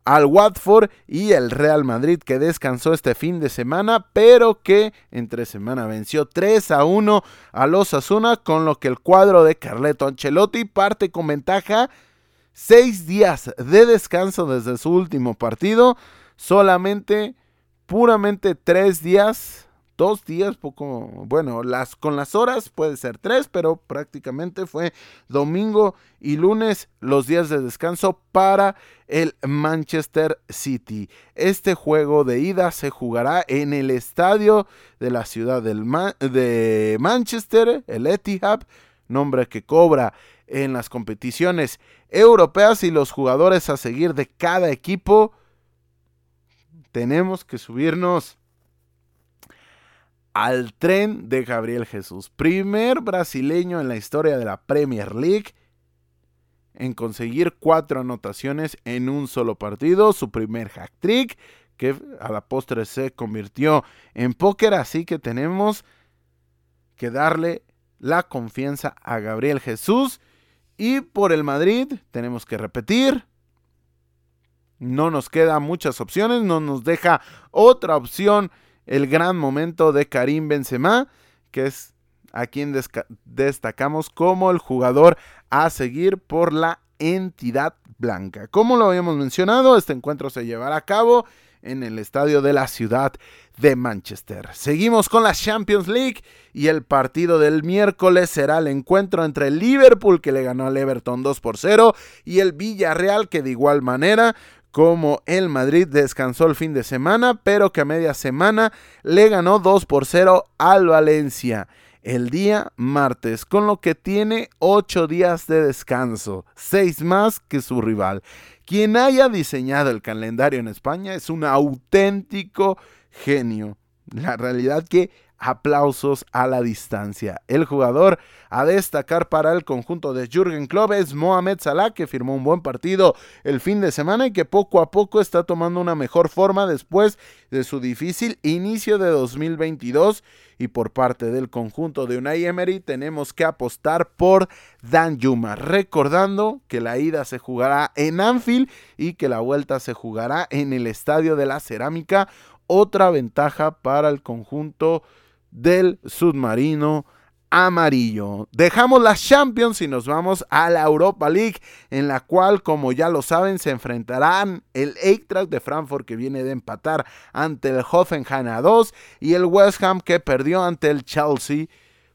al Watford y el Real Madrid que descansó este fin de semana, pero que entre semana venció 3 a 1 a los Asuna, con lo que el cuadro de Carleto Ancelotti parte con ventaja. Seis días de descanso desde su último partido, solamente puramente tres días dos días, poco, bueno, las, con las horas puede ser tres, pero prácticamente fue domingo y lunes los días de descanso para el Manchester City. Este juego de ida se jugará en el estadio de la ciudad del de Manchester, el Etihad, nombre que cobra en las competiciones europeas y los jugadores a seguir de cada equipo. Tenemos que subirnos al tren de Gabriel Jesús, primer brasileño en la historia de la Premier League en conseguir cuatro anotaciones en un solo partido, su primer hack trick, que a la postre se convirtió en póker, así que tenemos que darle la confianza a Gabriel Jesús. Y por el Madrid tenemos que repetir. No nos quedan muchas opciones, no nos deja otra opción el gran momento de Karim Benzema, que es a quien destacamos como el jugador a seguir por la entidad blanca. Como lo habíamos mencionado, este encuentro se llevará a cabo en el estadio de la ciudad de Manchester. Seguimos con la Champions League y el partido del miércoles será el encuentro entre el Liverpool que le ganó al Everton 2 por 0 y el Villarreal que de igual manera como el Madrid descansó el fin de semana, pero que a media semana le ganó 2 por 0 al Valencia el día martes, con lo que tiene 8 días de descanso, 6 más que su rival. Quien haya diseñado el calendario en España es un auténtico genio. La realidad que aplausos a la distancia. El jugador a destacar para el conjunto de Jürgen Klopp es Mohamed Salah, que firmó un buen partido el fin de semana y que poco a poco está tomando una mejor forma después de su difícil inicio de 2022. Y por parte del conjunto de Unai Emery tenemos que apostar por Dan Yuma, recordando que la ida se jugará en Anfield y que la vuelta se jugará en el Estadio de la Cerámica. Otra ventaja para el conjunto del submarino amarillo. Dejamos las Champions y nos vamos a la Europa League, en la cual, como ya lo saben, se enfrentarán el Eintracht de Frankfurt que viene de empatar ante el Hoffenheim a 2 y el West Ham que perdió ante el Chelsea.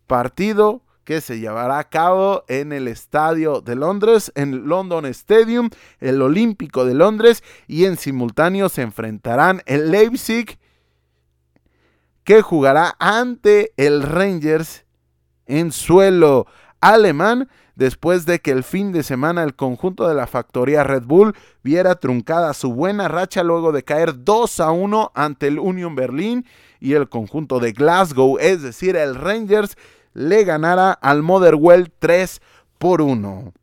Partido que se llevará a cabo en el Estadio de Londres, en London Stadium, el Olímpico de Londres, y en simultáneo se enfrentarán el Leipzig que jugará ante el Rangers en suelo alemán después de que el fin de semana el conjunto de la factoría Red Bull viera truncada su buena racha luego de caer 2 a 1 ante el Union Berlin y el conjunto de Glasgow, es decir, el Rangers le ganara al Motherwell 3 por 1.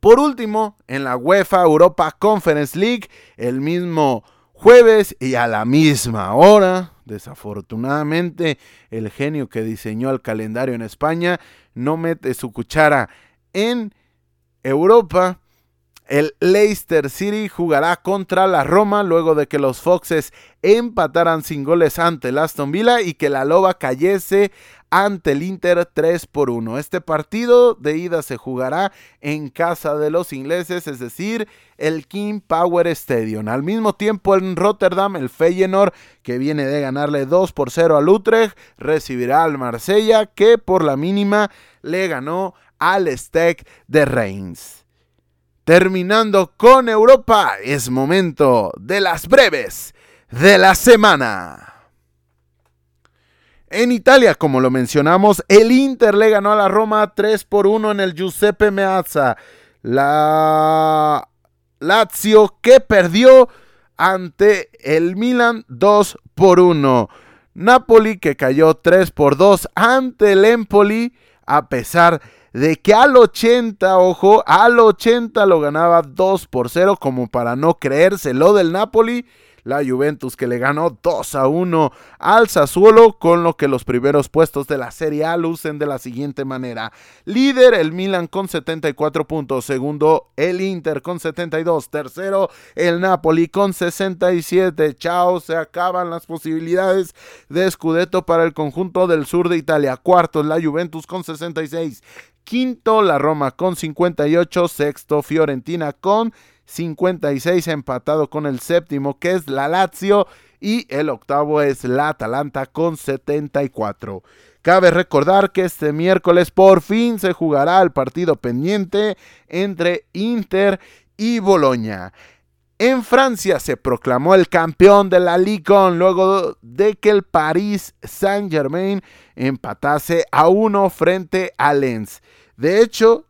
Por último, en la UEFA Europa Conference League, el mismo jueves y a la misma hora, Desafortunadamente, el genio que diseñó el calendario en España no mete su cuchara en Europa. El Leicester City jugará contra la Roma luego de que los Foxes empataran sin goles ante el Aston Villa y que la Loba cayese ante el Inter 3 por 1. Este partido de ida se jugará en casa de los ingleses, es decir, el King Power Stadium. Al mismo tiempo en Rotterdam, el Feyenoord, que viene de ganarle 2 por 0 al Utrecht, recibirá al Marsella, que por la mínima le ganó al Steak de Reims. Terminando con Europa, es momento de las breves de la semana. En Italia, como lo mencionamos, el Inter le ganó a la Roma 3 por 1 en el Giuseppe Meazza. La Lazio que perdió ante el Milan 2 por 1. Napoli que cayó 3 por 2 ante el Empoli a pesar de que al 80, ojo, al 80 lo ganaba 2 por 0 como para no creérselo del Napoli la Juventus que le ganó 2 a 1 al Sassuolo, con lo que los primeros puestos de la Serie A lucen de la siguiente manera. Líder el Milan con 74 puntos, segundo el Inter con 72, tercero el Napoli con 67. Chao, se acaban las posibilidades de Scudetto para el conjunto del sur de Italia. Cuarto la Juventus con 66. Quinto la Roma con 58, sexto Fiorentina con 56 empatado con el séptimo que es la Lazio y el octavo es la Atalanta con 74. Cabe recordar que este miércoles por fin se jugará el partido pendiente entre Inter y Boloña. En Francia se proclamó el campeón de la Ligue 1 luego de que el Paris Saint-Germain empatase a uno frente a Lens. De hecho,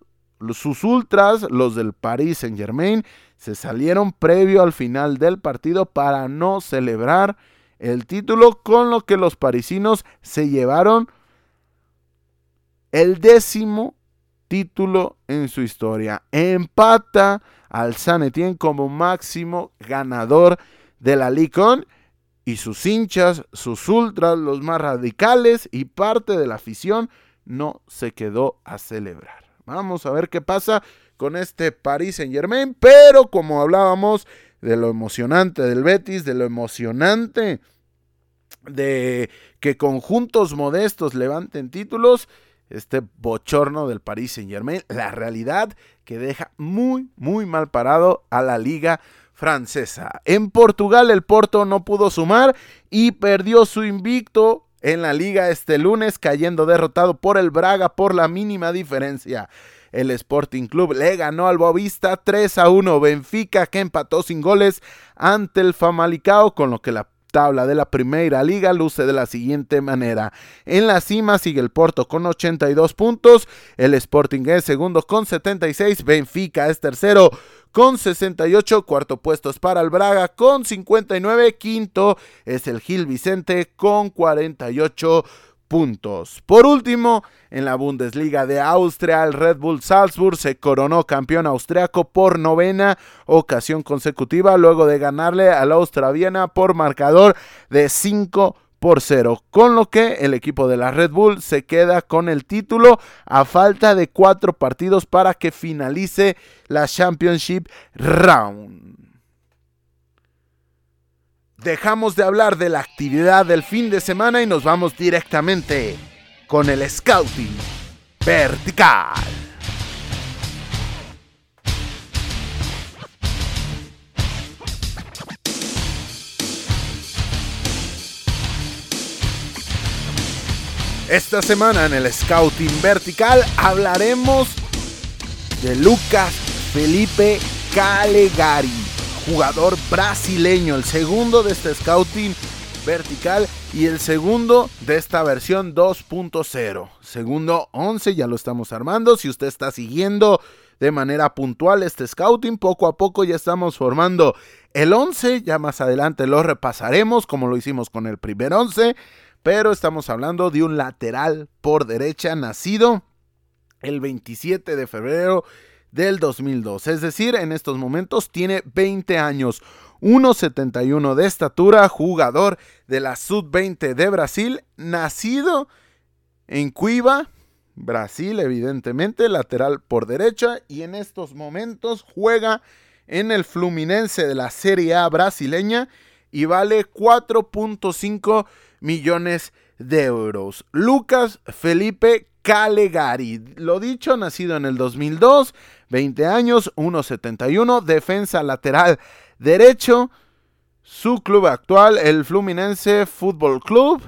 sus ultras, los del Paris Saint-Germain, se salieron previo al final del partido para no celebrar el título, con lo que los parisinos se llevaron el décimo título en su historia. Empata al San Etienne como máximo ganador de la Ligue y sus hinchas, sus ultras, los más radicales y parte de la afición no se quedó a celebrar. Vamos a ver qué pasa con este Paris Saint Germain, pero como hablábamos de lo emocionante del Betis, de lo emocionante de que conjuntos modestos levanten títulos, este bochorno del Paris Saint Germain, la realidad que deja muy, muy mal parado a la liga francesa. En Portugal el Porto no pudo sumar y perdió su invicto en la liga este lunes cayendo derrotado por el Braga por la mínima diferencia. El Sporting Club le ganó al Boavista 3 a 1. Benfica que empató sin goles ante el Famalicao con lo que la tabla de la Primera Liga luce de la siguiente manera. En la cima sigue el Porto con 82 puntos, el Sporting es segundo con 76, Benfica es tercero con 68, cuarto puesto es para el Braga con 59, quinto es el Gil Vicente con 48 puntos. Por último, en la Bundesliga de Austria, el Red Bull Salzburg se coronó campeón austriaco por novena ocasión consecutiva luego de ganarle al Austria Viena por marcador de 5 por 0, con lo que el equipo de la Red Bull se queda con el título a falta de cuatro partidos para que finalice la Championship Round dejamos de hablar de la actividad del fin de semana y nos vamos directamente con el Scouting Vertical. Esta semana en el Scouting Vertical hablaremos de Lucas Felipe Calegari jugador brasileño, el segundo de este scouting vertical y el segundo de esta versión 2.0. Segundo 11, ya lo estamos armando. Si usted está siguiendo de manera puntual este scouting, poco a poco ya estamos formando el 11. Ya más adelante lo repasaremos como lo hicimos con el primer 11. Pero estamos hablando de un lateral por derecha nacido el 27 de febrero del 2002. Es decir, en estos momentos tiene 20 años. 1,71 de estatura, jugador de la Sub-20 de Brasil, nacido en Cuiva, Brasil, evidentemente, lateral por derecha, y en estos momentos juega en el Fluminense de la Serie A brasileña y vale 4.5 millones de euros. Lucas Felipe Calegari, lo dicho, nacido en el 2002, 20 años, 1.71, defensa lateral derecho. Su club actual, el Fluminense Fútbol Club.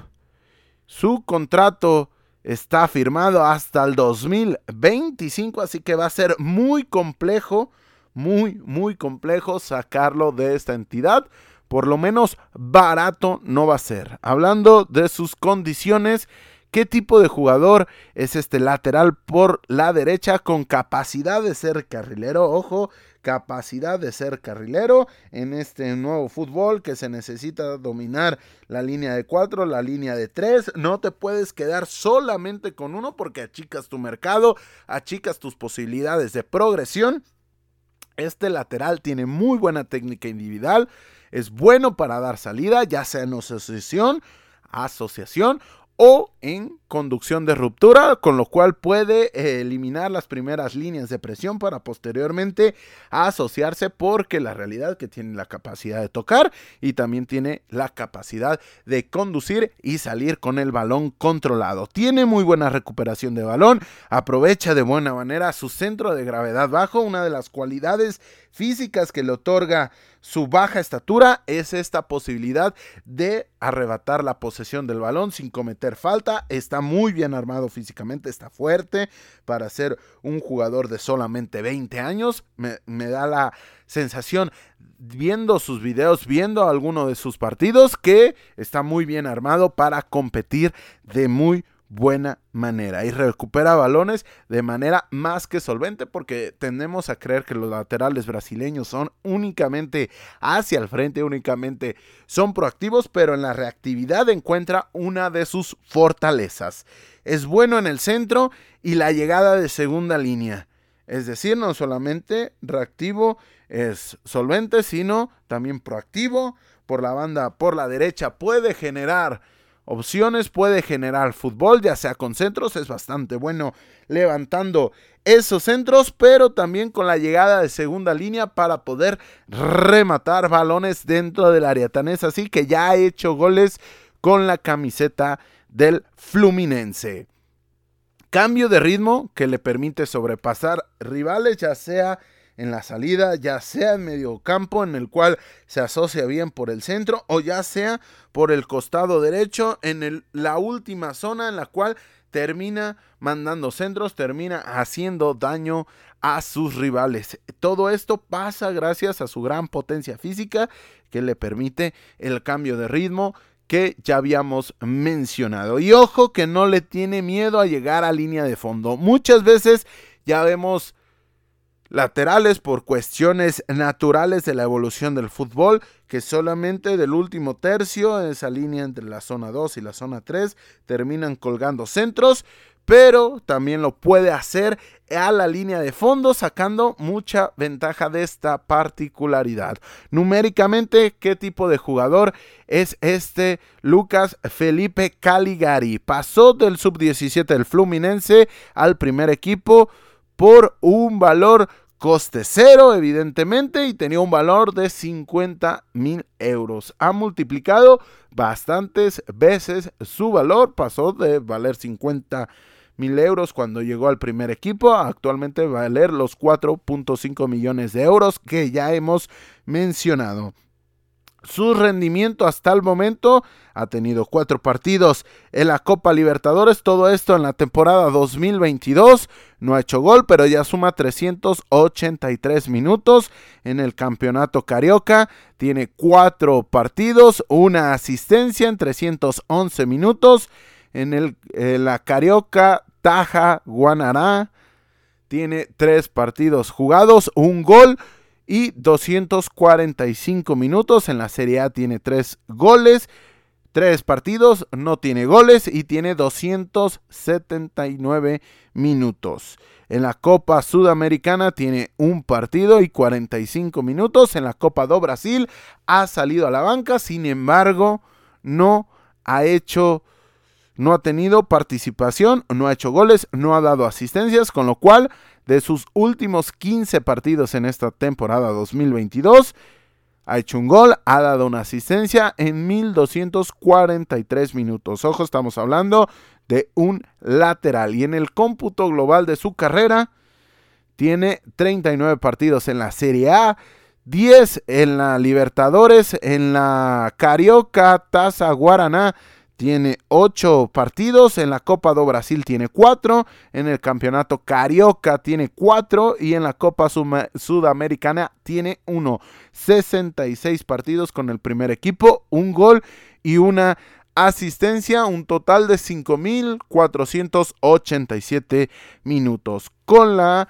Su contrato está firmado hasta el 2025, así que va a ser muy complejo, muy, muy complejo sacarlo de esta entidad. Por lo menos barato no va a ser. Hablando de sus condiciones, ¿Qué tipo de jugador es este lateral por la derecha con capacidad de ser carrilero? Ojo, capacidad de ser carrilero en este nuevo fútbol que se necesita dominar la línea de 4, la línea de 3. No te puedes quedar solamente con uno porque achicas tu mercado, achicas tus posibilidades de progresión. Este lateral tiene muy buena técnica individual, es bueno para dar salida, ya sea en asociación, asociación o en conducción de ruptura, con lo cual puede eh, eliminar las primeras líneas de presión para posteriormente asociarse porque la realidad que tiene la capacidad de tocar y también tiene la capacidad de conducir y salir con el balón controlado. Tiene muy buena recuperación de balón, aprovecha de buena manera su centro de gravedad bajo, una de las cualidades físicas que le otorga su baja estatura es esta posibilidad de arrebatar la posesión del balón sin cometer falta. Está muy bien armado físicamente, está fuerte para ser un jugador de solamente 20 años. Me, me da la sensación viendo sus videos, viendo alguno de sus partidos que está muy bien armado para competir de muy buena manera y recupera balones de manera más que solvente porque tendemos a creer que los laterales brasileños son únicamente hacia el frente, únicamente son proactivos, pero en la reactividad encuentra una de sus fortalezas. Es bueno en el centro y la llegada de segunda línea. Es decir, no solamente reactivo es solvente, sino también proactivo. Por la banda, por la derecha, puede generar opciones, puede generar fútbol, ya sea con centros, es bastante bueno levantando esos centros, pero también con la llegada de segunda línea para poder rematar balones dentro del área. Tan es así que ya ha hecho goles con la camiseta del Fluminense. Cambio de ritmo que le permite sobrepasar rivales, ya sea en la salida, ya sea en medio campo en el cual se asocia bien por el centro o ya sea por el costado derecho en la última zona en la cual termina mandando centros, termina haciendo daño a sus rivales. Todo esto pasa gracias a su gran potencia física que le permite el cambio de ritmo que ya habíamos mencionado. Y ojo que no le tiene miedo a llegar a línea de fondo. Muchas veces ya vemos laterales por cuestiones naturales de la evolución del fútbol, que solamente del último tercio, en esa línea entre la zona 2 y la zona 3, terminan colgando centros, pero también lo puede hacer a la línea de fondo, sacando mucha ventaja de esta particularidad. Numéricamente, ¿qué tipo de jugador es este Lucas Felipe Caligari? Pasó del sub-17 del Fluminense al primer equipo por un valor coste cero, evidentemente, y tenía un valor de 50 mil euros. Ha multiplicado bastantes veces su valor, pasó de valer 50 mil euros cuando llegó al primer equipo, actualmente valer los 4.5 millones de euros que ya hemos mencionado. Su rendimiento hasta el momento ha tenido cuatro partidos en la Copa Libertadores, todo esto en la temporada 2022. No ha hecho gol, pero ya suma 383 minutos en el campeonato carioca. Tiene cuatro partidos, una asistencia en 311 minutos. En, el, la carioca Taja Guanará tiene tres partidos jugados, un gol y 245 minutos. En la Serie A tiene 3 goles, 3 partidos, no tiene goles y tiene 279 minutos. En la Copa Sudamericana tiene un partido y 45 minutos. En la Copa do Brasil ha salido a la banca, sin embargo, no ha hecho no ha tenido participación, no ha hecho goles, no ha dado asistencias, con lo cual de sus últimos 15 partidos en esta temporada 2022, ha hecho un gol, ha dado una asistencia en 1243 minutos. Ojo, estamos hablando de un lateral. Y en el cómputo global de su carrera, tiene 39 partidos en la Serie A, 10 en la Libertadores, en la Carioca, Taza Guaraná tiene 8 partidos, en la Copa do Brasil tiene 4, en el Campeonato Carioca tiene 4 y en la Copa Sudamericana tiene 1. 66 partidos con el primer equipo, un gol y una asistencia, un total de 5.487 minutos. Con la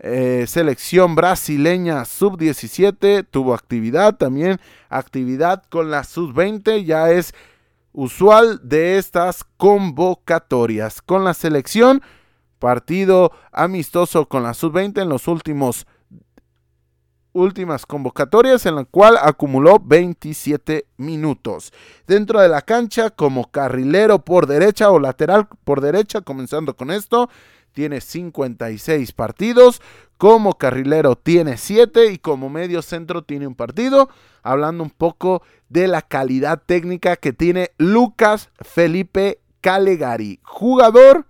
eh, selección brasileña sub-17 tuvo actividad también, actividad con la sub-20, ya es usual de estas convocatorias. Con la selección, partido amistoso con la sub-20 en los últimos últimas convocatorias en la cual acumuló 27 minutos. Dentro de la cancha como carrilero por derecha o lateral por derecha, comenzando con esto, tiene 56 partidos, como carrilero tiene 7 y como medio centro tiene un partido, hablando un poco de la calidad técnica que tiene Lucas Felipe Calegari, jugador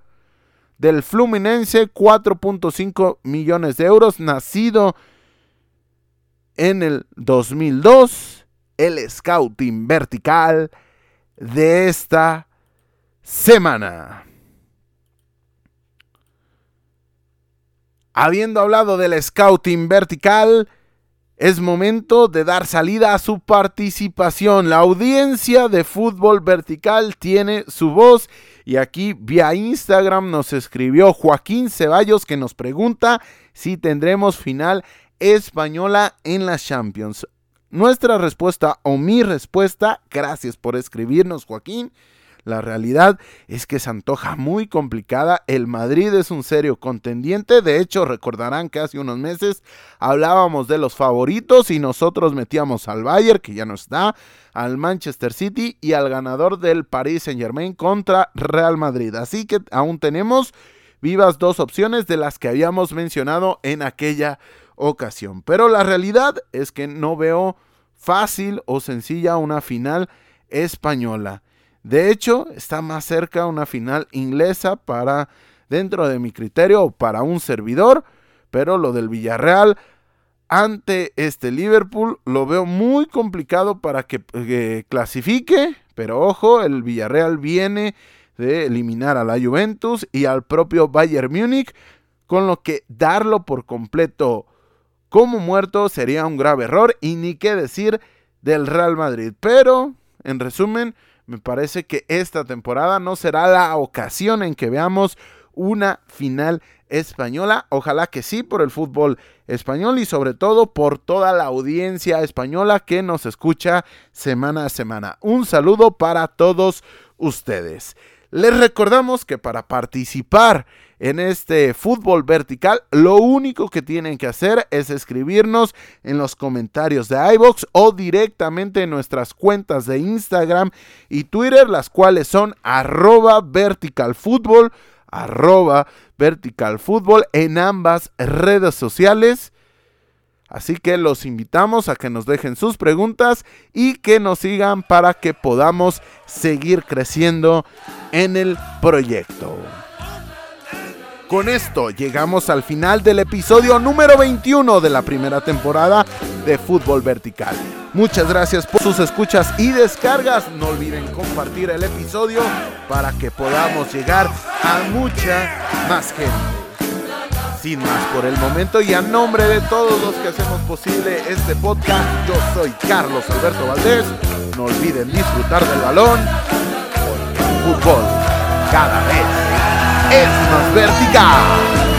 del Fluminense, 4.5 millones de euros, nacido en el 2002, el scouting vertical de esta semana. Habiendo hablado del scouting vertical, es momento de dar salida a su participación. La audiencia de fútbol vertical tiene su voz y aquí vía Instagram nos escribió Joaquín Ceballos que nos pregunta si tendremos final española en la Champions. Nuestra respuesta o mi respuesta, gracias por escribirnos Joaquín, la realidad es que se antoja muy complicada. El Madrid es un serio contendiente. De hecho, recordarán que hace unos meses hablábamos de los favoritos y nosotros metíamos al Bayern, que ya no está, al Manchester City y al ganador del Paris Saint Germain contra Real Madrid. Así que aún tenemos vivas dos opciones de las que habíamos mencionado en aquella ocasión. Pero la realidad es que no veo fácil o sencilla una final española. De hecho, está más cerca una final inglesa para, dentro de mi criterio, para un servidor, pero lo del Villarreal ante este Liverpool lo veo muy complicado para que, que clasifique, pero ojo, el Villarreal viene de eliminar a la Juventus y al propio Bayern Múnich, con lo que darlo por completo como muerto sería un grave error y ni qué decir del Real Madrid. Pero, en resumen, me parece que esta temporada no será la ocasión en que veamos una final española. Ojalá que sí por el fútbol español y sobre todo por toda la audiencia española que nos escucha semana a semana. Un saludo para todos ustedes. Les recordamos que para participar en este fútbol vertical, lo único que tienen que hacer es escribirnos en los comentarios de iBox o directamente en nuestras cuentas de Instagram y Twitter, las cuales son arroba verticalfútbol, arroba verticalfútbol en ambas redes sociales. Así que los invitamos a que nos dejen sus preguntas y que nos sigan para que podamos seguir creciendo en el proyecto. Con esto llegamos al final del episodio número 21 de la primera temporada de Fútbol Vertical. Muchas gracias por sus escuchas y descargas. No olviden compartir el episodio para que podamos llegar a mucha más gente. Sin más por el momento y a nombre de todos los que hacemos posible este podcast, yo soy Carlos Alberto Valdés. No olviden disfrutar del balón, porque el fútbol cada vez es más vertical.